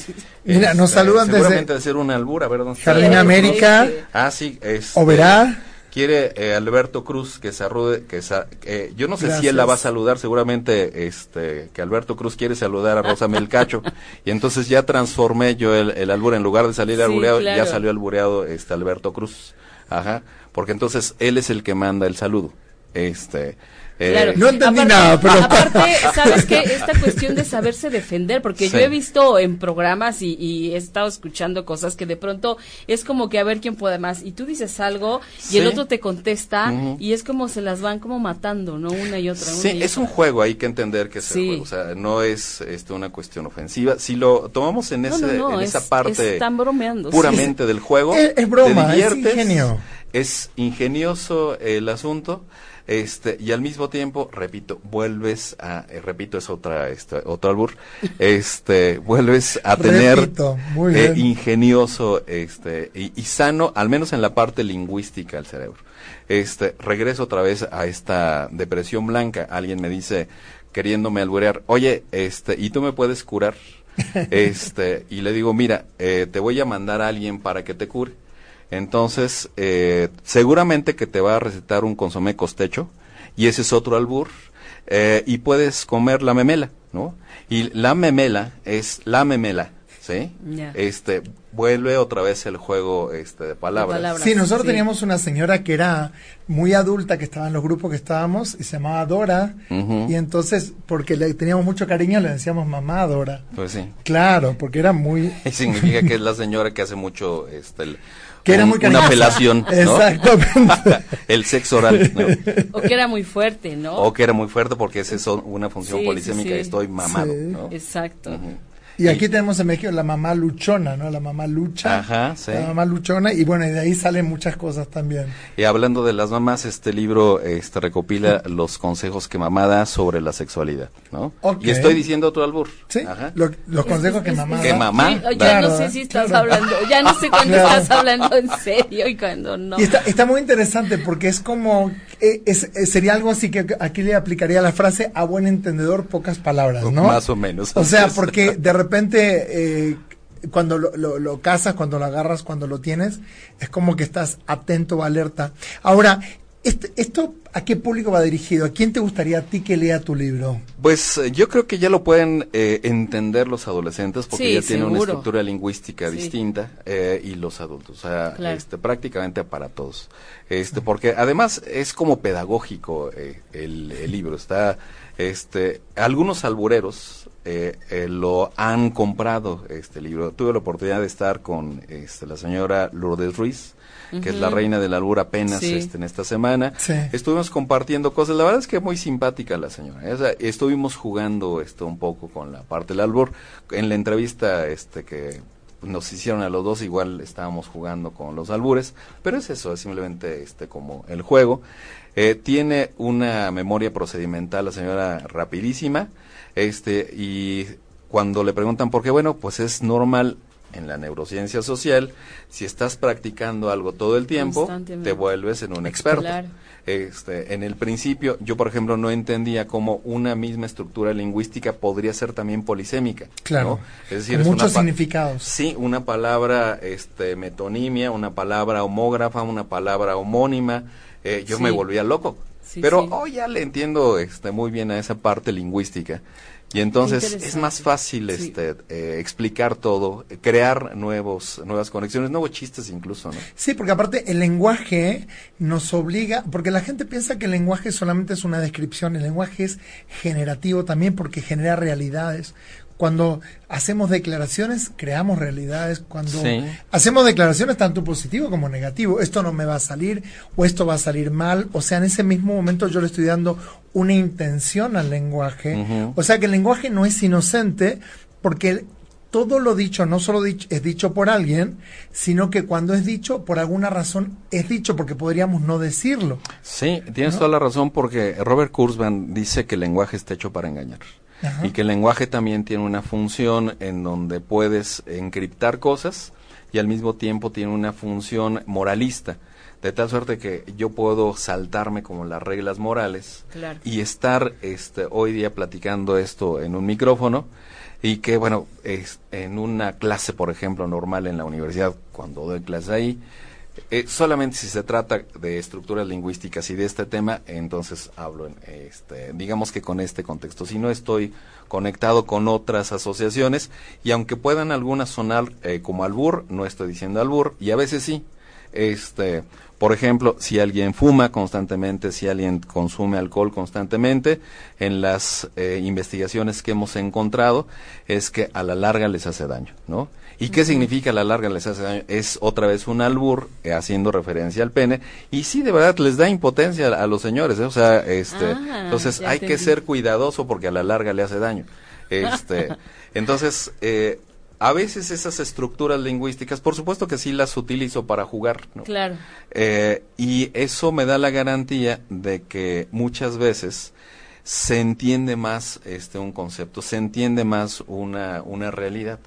Speaker 3: [laughs]
Speaker 2: Mira, nos este, saludan
Speaker 4: seguramente desde... de ser una albura, a ver dónde
Speaker 2: Jardín América.
Speaker 4: Ah, sí.
Speaker 2: Este, Oberá.
Speaker 4: quiere eh, Alberto Cruz que salude, que eh, yo no sé si él la va a saludar, seguramente este que Alberto Cruz quiere saludar a Rosa Melcacho. [laughs] Y entonces ya transformé yo el, el albur en lugar de salir albureado ya salió albureado este Alberto Cruz, ajá, porque entonces él es el que manda el saludo, este
Speaker 2: Eh, no entendí nada, pero...
Speaker 3: Aparte, ¿sabes qué? Esta cuestión de saberse defender, porque yo he visto en programas y, he estado escuchando cosas que de pronto es como que a ver quién puede más, y tú dices algo y el otro te contesta y es como se las van como matando, ¿no? Una y otra.
Speaker 4: Sí,
Speaker 3: es
Speaker 4: un juego, hay que entender que es el juego, o sea, no es este, una cuestión ofensiva. Si lo tomamos en, ese, en esa parte
Speaker 3: están bromeando,
Speaker 4: puramente del juego,
Speaker 2: es, broma, es ingenio.
Speaker 4: Es ingenioso el asunto este y al mismo tiempo repito vuelves a eh, repito es otra este, otro albur este vuelves a [laughs] tener eh, ingenioso este y, sano al menos en la parte lingüística del cerebro. Este regreso otra vez a esta depresión blanca. Alguien me dice queriéndome alburear oye este y tú me puedes curar [laughs] este y le digo mira eh, te voy a mandar a alguien para que te cure entonces, eh, seguramente que te va a recetar un consomé costecho, y ese es otro albur, eh, y puedes comer la memela, ¿no? Y la memela es la memela, ¿sí? Este, vuelve otra vez el juego este, de palabras.
Speaker 2: sí, nosotros teníamos una señora que era muy adulta, que estaba en los grupos que estábamos, y se llamaba Dora, y entonces, porque le teníamos mucho cariño, le decíamos mamá Dora.
Speaker 4: Pues sí.
Speaker 2: Claro, porque era muy... [laughs]
Speaker 4: significa que es la señora que hace mucho... Este,
Speaker 2: que era muy
Speaker 4: una apelación ¿no?
Speaker 2: exactamente [laughs]
Speaker 4: el sexo oral
Speaker 3: o que era muy fuerte no
Speaker 4: o que era muy fuerte porque es una función polisémica y estoy mamado ¿no?
Speaker 3: exacto
Speaker 2: y aquí tenemos en México la mamá luchona, ¿no? La mamá lucha.
Speaker 4: Ajá, sí.
Speaker 2: La mamá luchona y bueno, y de ahí salen muchas cosas también.
Speaker 4: Y hablando de las mamás, este libro este recopila los consejos que mamá da sobre la sexualidad, ¿no? Y estoy diciendo otro albur.
Speaker 2: Sí. Ajá. los consejos que mamá
Speaker 4: da. Que mamá.
Speaker 3: ya no sé si estás hablando, ya no sé cuándo estás hablando en serio y cuándo no.
Speaker 2: Y está, está muy interesante porque es como eh, es, eh, sería algo así que aquí le aplicaría la frase a buen entendedor pocas palabras, ¿no?
Speaker 4: Más o menos.
Speaker 2: O sea, [laughs] porque de repente eh, cuando lo, lo, cazas, cuando lo agarras, cuando lo tienes, es como que estás atento o alerta. Ahora, este, ¿esto a qué público va dirigido? ¿A quién te gustaría a ti que lea tu libro?
Speaker 4: Pues eh, yo creo que ya lo pueden eh, entender los adolescentes porque ya tienen una estructura lingüística distinta y los adultos, o sea, este, prácticamente para todos. Este, porque además es como pedagógico el, el libro. Está, este, algunos albureros eh, eh, lo han comprado este libro. Tuve la oportunidad de estar con este, la señora Lourdes Ruiz, que es la reina del albur apenas este, en esta semana. Estuvimos compartiendo cosas, la verdad es que muy simpática la señora. ¿eh? estuvimos jugando esto un poco con la parte del albur. En la entrevista este que nos hicieron a los dos igual estábamos jugando con los albures, pero es eso, es simplemente este como el juego. tiene una memoria procedimental la señora rapidísima este, y cuando le preguntan por qué, bueno, pues es normal en la neurociencia social, si estás practicando algo todo el tiempo, te vuelves en un experto. Este, en el principio, yo por ejemplo no entendía cómo una misma estructura lingüística podría ser también polisémica.
Speaker 2: Claro.
Speaker 4: Es decir,
Speaker 2: muchos significados.
Speaker 4: Sí, una palabra este, metonimia, una palabra homógrafa, una palabra homónima. Eh, yo me volvía loco pero hoy ya le entiendo este, muy bien a esa parte lingüística. Y entonces es más fácil este, eh, explicar todo, crear nuevos, nuevas conexiones, nuevos chistes incluso, ¿no?
Speaker 2: Sí, porque aparte el lenguaje nos obliga, porque la gente piensa que el lenguaje solamente es una descripción, el lenguaje es generativo también porque genera realidades. Cuando hacemos declaraciones, creamos realidades. Cuando hacemos declaraciones tanto positivo como negativo, esto no me va a salir o esto va a salir mal. O sea, en ese mismo momento yo le estoy dando una intención al lenguaje. O sea que el lenguaje no es inocente porque todo lo dicho no solo es dicho por alguien, sino que cuando es dicho, por alguna razón es dicho, porque podríamos no decirlo.
Speaker 4: Sí, tienes toda la razón, porque Robert Kurzban dice que el lenguaje está hecho para engañar y que el lenguaje también tiene una función en donde puedes encriptar cosas y al mismo tiempo tiene una función moralista de tal suerte que yo puedo saltarme como las reglas morales y estar este hoy día platicando esto en un micrófono y que bueno es en una clase por ejemplo normal en la universidad cuando doy clase ahí eh, solamente si se trata de estructuras lingüísticas y de este tema, entonces hablo, en este, digamos que con este contexto. Si no estoy conectado con otras asociaciones y aunque puedan algunas sonar eh, como albur, no estoy diciendo albur y a veces sí. Este, por ejemplo, si alguien fuma constantemente, si alguien consume alcohol constantemente, en las eh, investigaciones que hemos encontrado es que a la larga les hace daño, ¿no? ¿Y qué significa a la larga les hace daño? Es otra vez un albur eh, haciendo referencia al pene y sí de verdad les da impotencia a, los señores, ¿eh? o sea, este,
Speaker 3: Ah,
Speaker 4: entonces hay que ser cuidadoso porque a la larga le hace daño. Este, [laughs] entonces, eh, a veces esas estructuras lingüísticas, por supuesto que sí las utilizo para jugar, ¿no?
Speaker 3: Claro.
Speaker 4: Eh, y eso me da la garantía de que muchas veces se entiende más este un concepto, se entiende más una, una realidad.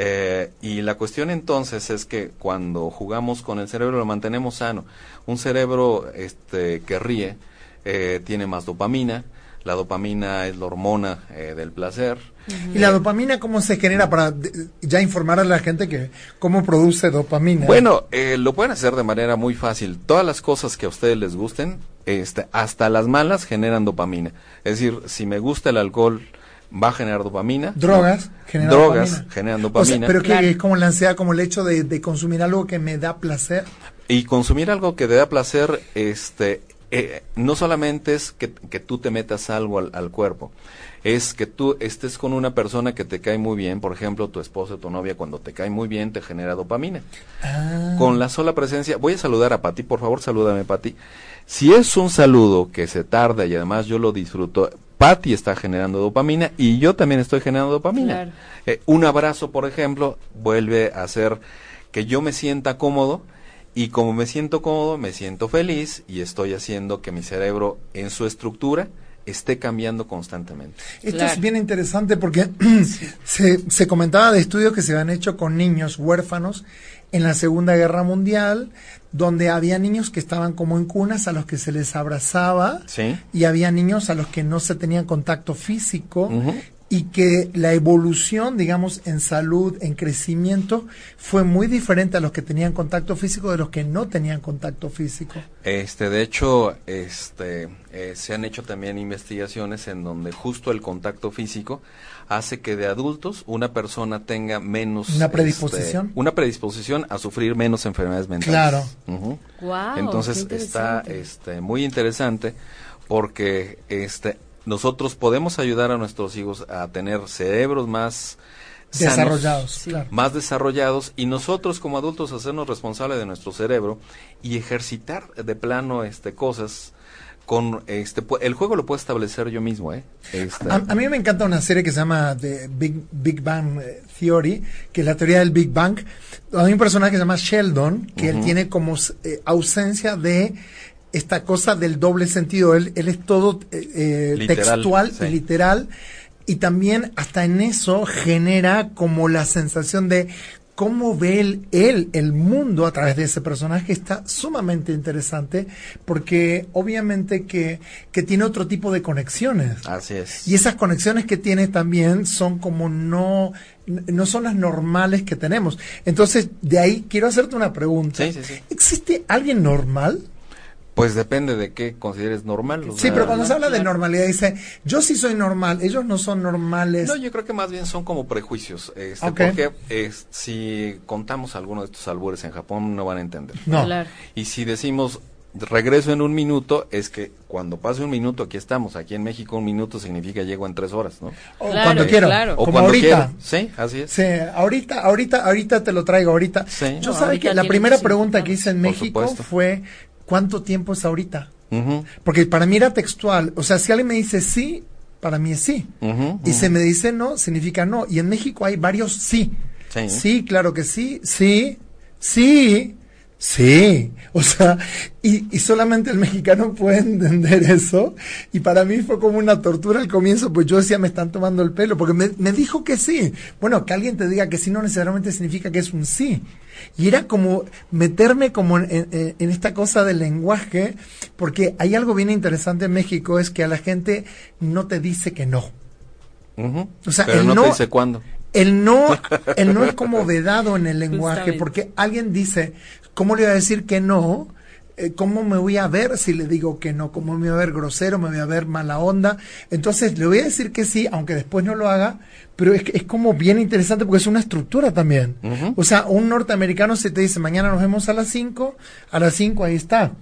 Speaker 4: Eh, y la cuestión entonces es que cuando jugamos con el cerebro lo mantenemos sano. Un cerebro este, que ríe eh, tiene más dopamina. La dopamina es la hormona eh, del placer.
Speaker 2: ¿Y la dopamina cómo se genera para ya informar a la gente que cómo produce dopamina?
Speaker 4: Bueno, eh, lo pueden hacer de manera muy fácil. Todas las cosas que a ustedes les gusten, este, hasta las malas generan dopamina. Es decir, si me gusta el alcohol, va a generar dopamina.
Speaker 2: drogas generan
Speaker 4: Drogas
Speaker 2: dopamina.
Speaker 4: generan
Speaker 2: O sea,
Speaker 4: dopamina.
Speaker 2: pero que
Speaker 3: Claro.
Speaker 2: es como la ansiedad, como el hecho de, de consumir algo que me da placer.
Speaker 4: Y consumir algo que te da placer, este, eh, no solamente es que, que tú te metas algo al, al cuerpo, es que tú estés con una persona que te cae muy bien, por ejemplo, tu esposa o tu novia, cuando te cae muy bien, te genera dopamina.
Speaker 2: Ah.
Speaker 4: Con la sola presencia, voy a saludar a Pati, por favor, salúdame, Pati. Si es un saludo que se tarda y además yo lo disfruto, Pati está generando dopamina y yo también estoy generando dopamina.
Speaker 3: Claro.
Speaker 4: Eh, un abrazo, por ejemplo, vuelve a hacer que yo me sienta cómodo y como me siento cómodo, me siento feliz y estoy haciendo que mi cerebro en su estructura esté cambiando constantemente.
Speaker 2: Esto
Speaker 3: Claro.
Speaker 2: es bien interesante porque [clears throat] se, se comentaba de estudios que se habían hecho con niños huérfanos en la Segunda Guerra Mundial, donde había niños que estaban como en cunas a los que se les abrazaba
Speaker 4: ¿Sí?
Speaker 2: y había niños a los que no se tenían contacto físico y que la evolución, digamos, en salud, en crecimiento, fue muy diferente a los que tenían contacto físico de los que no tenían contacto físico.
Speaker 4: Este, de hecho, este, eh, se han hecho también investigaciones en donde justo el contacto físico hace que de adultos una persona tenga menos
Speaker 2: ¿Una
Speaker 4: este,
Speaker 2: predisposición?
Speaker 4: una predisposición a sufrir menos enfermedades mentales.
Speaker 2: Claro.
Speaker 4: Entonces está este muy interesante porque este nosotros podemos ayudar a nuestros hijos a tener cerebros más sanos,
Speaker 2: Desarrollados,
Speaker 3: Sí.
Speaker 2: claro.
Speaker 4: más desarrollados y nosotros como adultos hacernos responsables de nuestro cerebro y ejercitar de plano este cosas con este el juego lo puedo establecer yo mismo eh Este,
Speaker 2: A, a mí me encanta una serie que se llama The Big, Big Bang eh, Theory, que es la teoría del Big Bang. Hay un personaje que se llama Sheldon, que él tiene como eh, ausencia de esta cosa del doble sentido. Él, él es todo eh, eh,
Speaker 4: Literal,
Speaker 2: textual
Speaker 4: sí.
Speaker 2: y literal. Y también hasta en eso genera como la sensación de cómo ve él, él el mundo a través de ese personaje está sumamente interesante porque obviamente que, que tiene otro tipo de conexiones.
Speaker 4: así es
Speaker 2: Y esas conexiones que tiene también son como no, no son las normales que tenemos. Entonces, de ahí quiero hacerte una pregunta.
Speaker 4: Sí, sí, sí.
Speaker 2: ¿Existe alguien normal?
Speaker 4: Pues depende de qué consideres normal o
Speaker 2: Sí,
Speaker 4: sea,
Speaker 2: pero cuando se habla de normalidad dice, yo sí soy normal, ellos no son normales.
Speaker 4: No, yo creo que más bien son como prejuicios, este, porque eh, si contamos alguno de estos albures en Japón no van a entender.
Speaker 2: No.
Speaker 3: Claro.
Speaker 4: Y si decimos regreso en un minuto, es que cuando pase un minuto, aquí estamos, aquí en México un minuto significa llego en tres horas, ¿no?
Speaker 2: O
Speaker 3: Claro,
Speaker 2: cuando quiero,
Speaker 3: claro.
Speaker 4: O
Speaker 2: como
Speaker 4: cuando
Speaker 2: ahorita.
Speaker 4: quiero. Sí, así es.
Speaker 2: Sí, ahorita, ahorita, ahorita te lo traigo, ahorita.
Speaker 4: Sí.
Speaker 2: Yo
Speaker 3: No, ahorita
Speaker 2: que la primera pregunta que hice en México fue, ¿cuánto tiempo es ahorita? Porque para mí era textual. O sea, si alguien me dice sí, para mí es sí. Y se me dice no, significa no. Y en México hay varios sí.
Speaker 4: Sí.
Speaker 2: Sí, claro que sí, sí, sí, sí. O sea, y, y solamente el mexicano puede [laughs] entender eso. Y para mí fue como una tortura al comienzo, pues yo decía, me están tomando el pelo, porque me, me dijo que sí. Bueno, que alguien te diga que sí no necesariamente significa que es un sí. Y era como meterme como en, en- en esta cosa del lenguaje, porque hay algo bien interesante en México, es que a la gente no te dice que no. O sea,
Speaker 4: Pero
Speaker 2: el
Speaker 4: no,
Speaker 2: no-
Speaker 4: te dice cuándo.
Speaker 2: El no, el no es [laughs] como vedado en el lenguaje, porque alguien dice, ¿cómo le iba a decir que no? Eh, ¿cómo me voy a ver si le digo que no? ¿Cómo me voy a ver grosero? ¿Me voy a ver mala onda? Entonces le voy a decir que sí, aunque después no lo haga, pero es, es como bien interesante porque es una estructura también. O sea, un norteamericano se te dice, mañana nos vemos a las 5, a las 5 ahí está.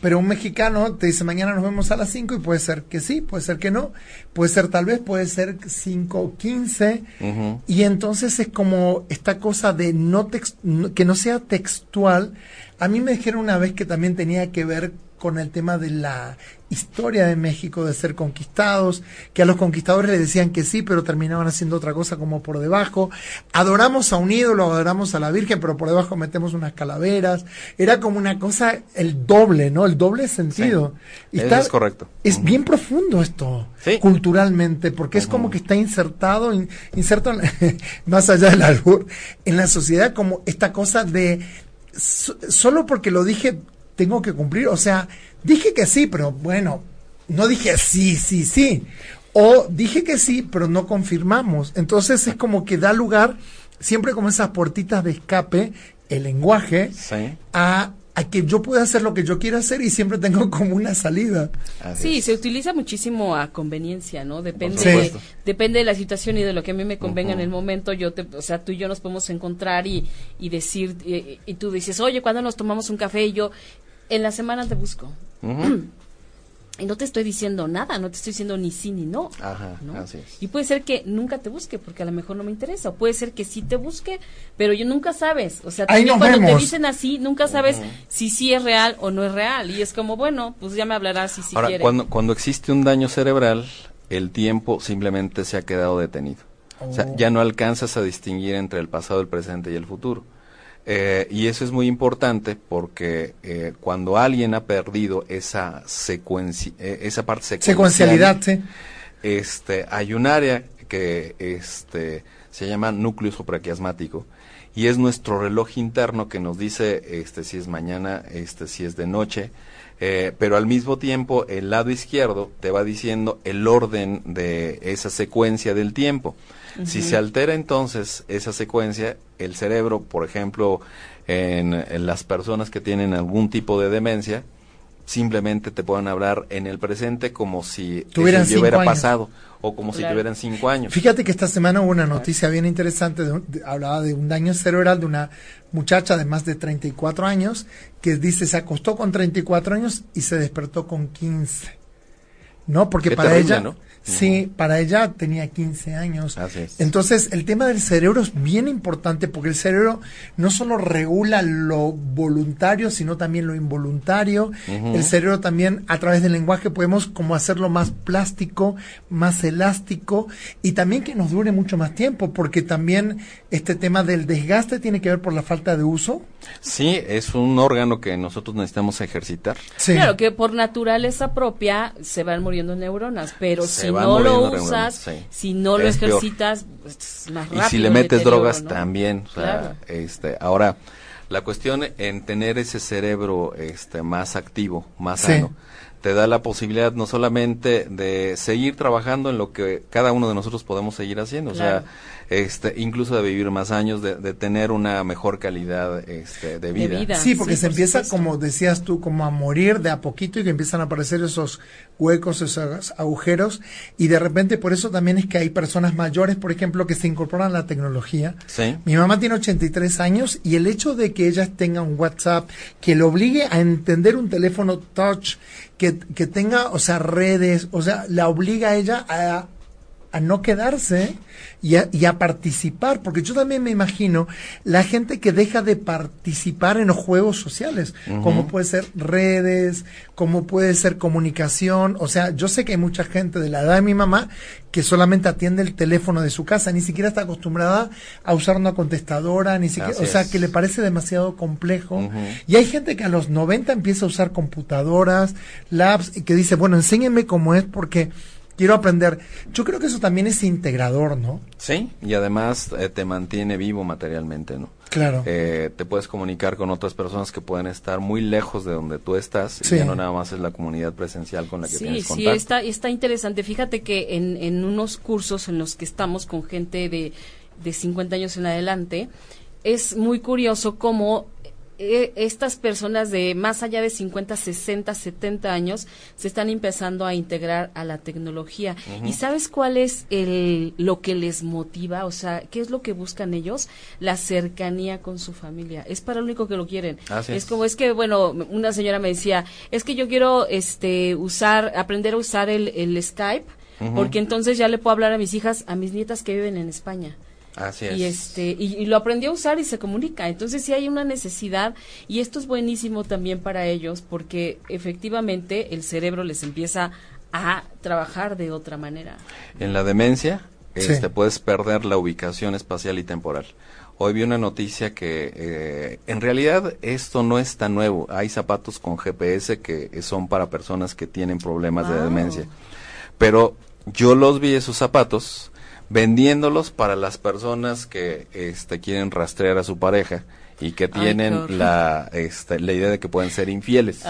Speaker 2: Pero un mexicano te dice mañana nos vemos a las 5 y puede ser que sí, puede ser que no, puede ser tal vez, puede ser 5 o 15. Y entonces es como esta cosa de no que no sea textual. A mí me dijeron una vez que también tenía que ver con el tema de la historia de México de ser conquistados, que a los conquistadores le decían que sí, pero terminaban haciendo otra cosa como por debajo. Adoramos a un ídolo, adoramos a la Virgen, pero por debajo metemos unas calaveras. Era como una cosa, el doble, ¿no? El doble sentido.
Speaker 4: es correcto.
Speaker 2: Es bien profundo esto, culturalmente, porque es como que está insertado, inserto [laughs] más allá del albur, en la sociedad como esta cosa de solo porque lo dije tengo que cumplir. O sea, dije que sí, pero bueno, no dije sí, sí, sí. O dije que sí, pero no confirmamos. Entonces es como que da lugar, siempre como esas puertitas de escape, el lenguaje, a a que yo pueda hacer lo que yo quiera hacer y siempre tengo [laughs] como una salida.
Speaker 3: sí, se utiliza muchísimo a conveniencia, ¿no? Depende, de, depende de la situación y de lo que a mí me convenga en el momento. Yo te, o sea, tú y yo nos podemos encontrar y, y decir, y, y, tú dices, oye, ¿cuándo nos tomamos un café? Y yo, en la semana te busco. [clears throat] Y no te estoy diciendo nada, no te estoy diciendo ni sí ni no.
Speaker 4: Ajá,
Speaker 3: Y puede ser que nunca te busque porque a lo mejor no me interesa. O puede ser que sí te busque, pero yo nunca sabes. O sea, también cuando te dicen así, nunca sabes si sí es real o no es real. Y es como, bueno, pues ya me hablarás si sí
Speaker 4: Ahora, Cuando, cuando existe un daño cerebral, el tiempo simplemente se ha quedado detenido. O sea, oh. ya no alcanzas a distinguir entre el pasado, el presente y el futuro. Eh, y eso es muy importante porque eh, cuando alguien ha perdido esa secuencia, eh, esa parte
Speaker 2: secuencialidad,
Speaker 4: este, hay un área que este, se llama núcleo supraquiasmático y es nuestro reloj interno que nos dice este, si es mañana, este, si es de noche, pero al mismo tiempo el lado izquierdo te va diciendo el orden de esa secuencia del tiempo. Si se altera entonces esa secuencia, el cerebro, por ejemplo, en, las personas que tienen algún tipo de demencia, simplemente te pueden hablar en el presente como si
Speaker 2: Tuvieran
Speaker 4: eso hubiera pasado o como si tuvieran cinco años.
Speaker 2: Fíjate que esta semana hubo una noticia bien interesante, hablaba de un daño cerebral de una muchacha de más de 34 años que dice se acostó con 34 años y se despertó con 15. ¿No? Porque para ella... ¿no? Sí, para ella tenía 15 años. Entonces, el tema del cerebro es bien importante porque el cerebro no solo regula lo voluntario, sino también lo involuntario. El cerebro también, a través del lenguaje, podemos como hacerlo más plástico, más elástico y también que nos dure mucho más tiempo, porque también este tema del desgaste tiene que ver por la falta de uso.
Speaker 4: Sí, es un órgano que nosotros necesitamos ejercitar.
Speaker 3: Claro, que por naturaleza propia se van muriendo neuronas, pero si no lo usas, si no lo ejercitas, pues, más rápido.
Speaker 4: Y si le metes drogas también, este, ahora la cuestión en tener ese cerebro este más activo, más sano, te da la posibilidad no solamente de seguir trabajando en lo que cada uno de nosotros podemos seguir haciendo, o sea, este, incluso de vivir más años, de, tener una mejor calidad este, de, vida.
Speaker 2: Sí, porque se empieza, como decías tú, como a morir de a poquito y que empiezan a aparecer esos huecos, esos agujeros, y de repente por eso también es que hay personas mayores, por ejemplo, que se incorporan a la tecnología.
Speaker 4: Sí.
Speaker 2: Mi mamá tiene 83 años y el hecho de que ella tenga un WhatsApp que le obligue a entender un teléfono touch, que, que tenga, o sea, redes, o sea, la obliga a ella a a no quedarse y a, participar, porque yo también me imagino la gente que deja de participar en los juegos sociales, como puede ser redes, como puede ser comunicación, o sea, yo sé que hay mucha gente de la edad de mi mamá que solamente atiende el teléfono de su casa, ni siquiera está acostumbrada a usar una contestadora, ni siquiera, o sea, que le parece demasiado complejo. Y hay gente que a los 90 empieza a usar computadoras, labs, y que dice, bueno, enséñenme cómo es, porque quiero aprender. Yo creo que eso también es integrador, ¿no?
Speaker 4: Sí, y además eh, te mantiene vivo materialmente, ¿no?
Speaker 2: Claro.
Speaker 4: Eh, te puedes comunicar con otras personas que pueden estar muy lejos de donde tú estás y ya no nada más es la comunidad presencial con la que tienes contacto.
Speaker 3: Sí, está, está interesante. Fíjate que en, en unos cursos en los que estamos con gente de, de 50 años en adelante, es muy curioso cómo eh, estas personas de más allá de 50, 60, 70 años se están empezando a integrar a la tecnología. ¿Y sabes cuál es el, lo que les motiva? O sea, ¿qué es lo que buscan ellos? La cercanía con su familia. Es para lo único que lo quieren. es. como, es que, bueno, una señora me decía, es que yo quiero este, usar, aprender a usar el, el Skype, porque entonces ya le puedo hablar a mis hijas, a mis nietas que viven en España.
Speaker 4: Así es.
Speaker 3: Y, este, y, lo aprendió a usar y se comunica. Entonces sí hay una necesidad y esto es buenísimo también para ellos porque efectivamente el cerebro les empieza a trabajar de otra manera.
Speaker 4: En la demencia este, puedes perder la ubicación espacial y temporal. Hoy vi una noticia que eh, en realidad esto no es tan nuevo. Hay zapatos con GPS que son para personas que tienen problemas de demencia. Pero yo los vi esos zapatos vendiéndolos para las personas que este, quieren rastrear a su pareja y que tienen la, este, la idea de que pueden ser infieles.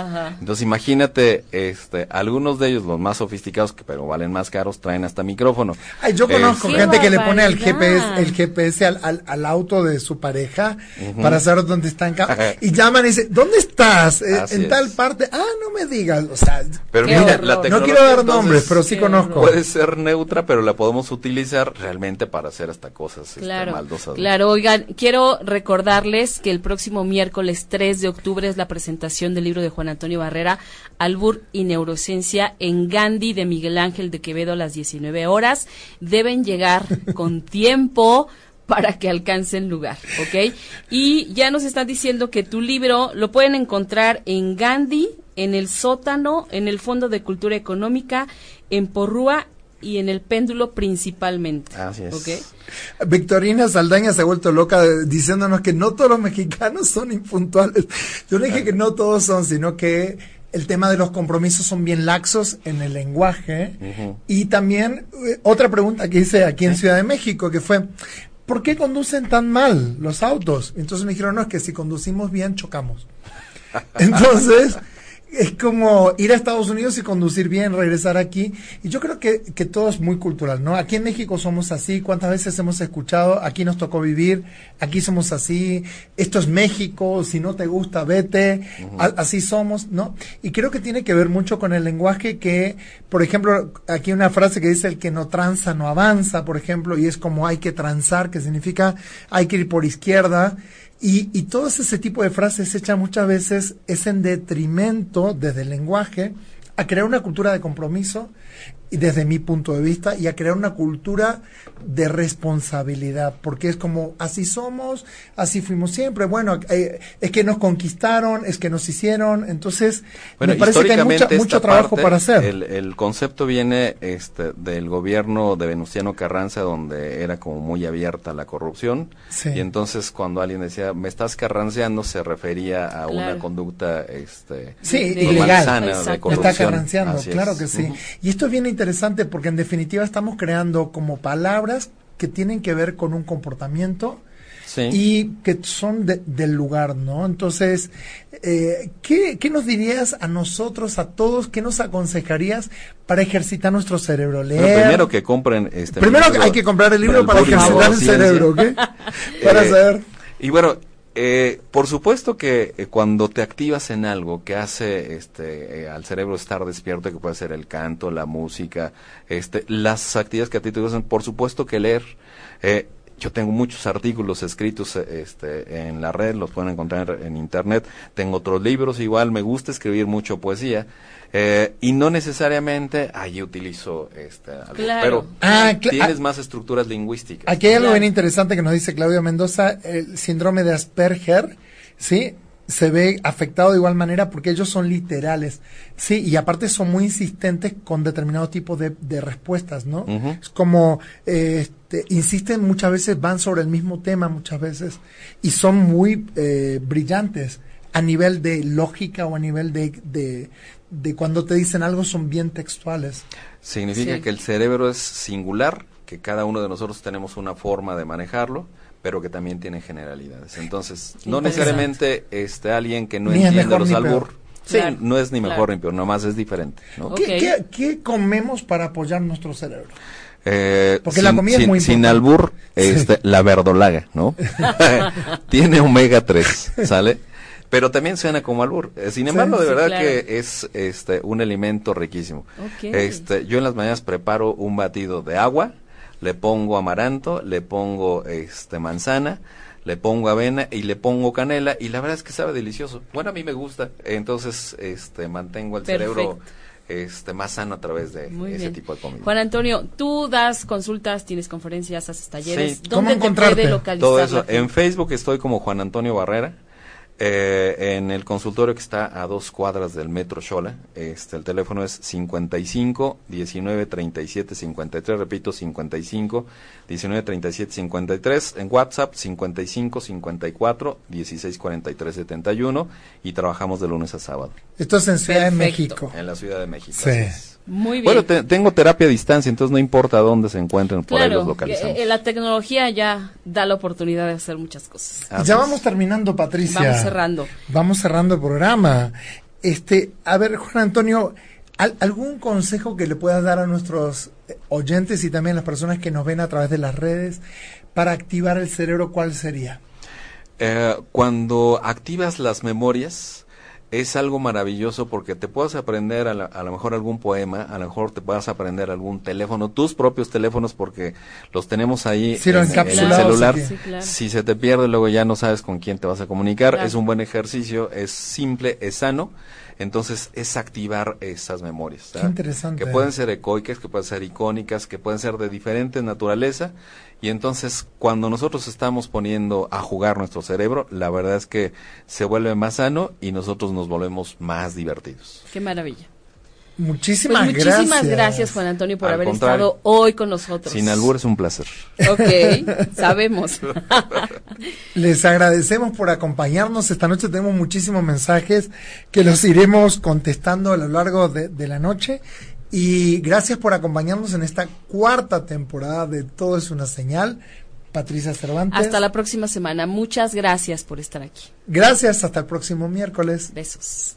Speaker 4: Entonces imagínate, este, algunos de ellos, los más sofisticados, que pero valen más caros, traen hasta micrófono.
Speaker 2: Ay, yo conozco gente que le pone el GPS, el GPS al, al, auto de su pareja para saber dónde están y llaman y dicen, ¿dónde estás? Eh, en tal parte. Ah, no me digas. O sea,
Speaker 4: pero mira, la
Speaker 2: no quiero dar nombres, pero sí conozco.
Speaker 4: Puede ser neutra, pero la podemos utilizar realmente para hacer hasta cosas este,
Speaker 3: claro, Claro, oigan, quiero recordarles que el próximo miércoles 3 de octubre es la presentación del libro de Juan Antonio Barrera, Albur y Neurociencia en Gandhi de Miguel Ángel de Quevedo a las 19 horas. Deben llegar con [laughs] tiempo para que alcancen lugar, ¿ok? Y ya nos están diciendo que tu libro lo pueden encontrar en Gandhi, en el sótano, en el Fondo de Cultura Económica, en Porrúa y en el péndulo principalmente.
Speaker 4: Así es.
Speaker 2: Victorina Saldaña se ha vuelto loca diciéndonos que no todos los mexicanos son impuntuales. Yo no dije que no todos son, sino que el tema de los compromisos son bien laxos en el lenguaje. Y también eh, otra pregunta que hice aquí en Ciudad de México, que fue, ¿por qué conducen tan mal los autos? Entonces me dijeron, no, es que si conducimos bien, chocamos. [laughs] Entonces es como ir a Estados Unidos y conducir bien, regresar aquí. Y yo creo que, que, todo es muy cultural, ¿no? Aquí en México somos así, cuántas veces hemos escuchado, aquí nos tocó vivir, aquí somos así, esto es México, si no te gusta, vete, así somos, ¿no? Y creo que tiene que ver mucho con el lenguaje que, por ejemplo, aquí una frase que dice el que no tranza no avanza, por ejemplo, y es como hay que transar, que significa hay que ir por izquierda. Y, y todo ese tipo de frases hechas muchas veces es en detrimento desde el lenguaje a crear una cultura de compromiso desde mi punto de vista, y a crear una cultura de responsabilidad, porque es como, así somos, así fuimos siempre, bueno, eh, es que nos conquistaron, es que nos hicieron, entonces me parece que hay mucho trabajo para hacer.
Speaker 4: El, concepto viene este, del gobierno de Venustiano Carranza, donde era como muy abierta la corrupción, y entonces cuando alguien decía, me estás carranceando, se refería a una conducta este,
Speaker 2: sí, ilegal, de corrupción. Me está carranceando, claro que sí. Y esto viene interesante porque en definitiva estamos creando como palabras que tienen que ver con un comportamiento y que son del lugar, ¿no? Entonces, eh, ¿qué, ¿qué, nos dirías a nosotros, a todos, qué nos aconsejarías para ejercitar nuestro cerebro? Leer.
Speaker 4: primero que compren este
Speaker 2: Primero hay que comprar el libro para, ejercitar el cerebro, ¿ok? [laughs] para
Speaker 4: eh, saber. Y bueno, eh, por supuesto que eh, cuando te activas en algo que hace este, eh, al cerebro estar despierto, que puede ser el canto, la música, este, las actividades que a ti te gustan, por supuesto que leer. Yo tengo muchos artículos escritos este, en la red, los pueden encontrar en internet. Tengo otros libros, igual me gusta escribir mucho poesía. Eh, y no necesariamente, ahí utilizo este, pero ah, tienes ah, más estructuras lingüísticas.
Speaker 2: Aquí hay algo bien interesante que nos dice Claudio Mendoza, el síndrome de Asperger, ¿sí? Se ve afectado de igual manera porque ellos son literales, sí, y aparte son muy insistentes con determinado tipo de, respuestas, ¿no? Es como, este, insisten muchas veces, van sobre el mismo tema muchas veces, y son muy eh, brillantes a nivel de lógica o a nivel de, de cuando te dicen algo son bien textuales.
Speaker 4: Significa que el cerebro es singular, que cada uno de nosotros tenemos una forma de manejarlo, pero que también tiene generalidades. Entonces, no necesariamente este alguien que no entiende los albur, sí, no es ni mejor ni peor, nomás es diferente.
Speaker 2: ¿Qué, comemos para apoyar nuestro cerebro?
Speaker 4: Eh, Porque la comida es muy importante. Sin albur, este, la verdolaga, ¿no? [laughs] [laughs] tiene omega 3, ¿sale? pero también suena como albur. Eh, sin embargo, de verdad que es este un alimento riquísimo. Este, yo en las mañanas preparo un batido de agua, le pongo amaranto, le pongo este manzana, le pongo avena y le pongo canela y la verdad es que sabe delicioso. Bueno, a mí me gusta, entonces este mantengo el cerebro este más sano a través de ese tipo de comida.
Speaker 3: Juan Antonio, tú das consultas, tienes conferencias, haces talleres. ¿Dónde te puede localizar?
Speaker 4: Todo eso. En Facebook estoy como Juan Antonio Barrera. Eh, en el consultorio que está a dos cuadras del Metro Xola, este, el teléfono es 55 19 37 53, repito, 55 19 37 53, en WhatsApp 55 54 16 43 71 y trabajamos de lunes a sábado.
Speaker 2: Esto es en Ciudad de México.
Speaker 4: En la Ciudad de México.
Speaker 2: Sí.
Speaker 3: Muy bien.
Speaker 4: Bueno, tengo terapia a distancia, entonces no importa dónde se encuentren, por ahí los localizamos.
Speaker 3: Eh, la tecnología ya da la oportunidad de hacer muchas cosas.
Speaker 2: ya vamos terminando, Patricia.
Speaker 3: Vamos cerrando.
Speaker 2: Vamos cerrando el programa. Este, a ver, Juan Antonio, ¿algún consejo que le puedas dar a nuestros eh, oyentes y también a las personas que nos ven a través de las redes para activar el cerebro? ¿Cuál sería?
Speaker 4: Eh, cuando activas las memorias, es algo maravilloso porque te puedes aprender a, lo mejor algún poema, a lo mejor te puedas aprender algún teléfono, tus propios teléfonos porque los tenemos ahí
Speaker 2: en, el celular.
Speaker 4: Si se te pierde luego ya no sabes con quién te vas a comunicar. Es un buen ejercicio, es simple, es sano. Entonces es activar esas memorias.
Speaker 2: Qué interesante.
Speaker 4: Que pueden ser ecoicas, que pueden ser icónicas, que pueden ser de diferente naturaleza y entonces, cuando nosotros estamos poniendo a jugar nuestro cerebro, la verdad es que se vuelve más sano y nosotros nos volvemos más divertidos.
Speaker 3: Qué maravilla.
Speaker 2: Muchísimas,
Speaker 3: pues muchísimas gracias. Juan Antonio, por haber estado hoy con nosotros.
Speaker 4: Sin albur es un placer.
Speaker 3: Ok, [laughs] sabemos. [laughs]
Speaker 2: Les agradecemos por acompañarnos. Esta noche tenemos muchísimos mensajes que los iremos contestando a lo largo de, de la noche. Y gracias por acompañarnos en esta cuarta temporada de Todo es una señal. Patricia Cervantes.
Speaker 3: Hasta la próxima semana. Muchas gracias por estar aquí.
Speaker 2: Gracias. Hasta el próximo miércoles.
Speaker 3: Besos.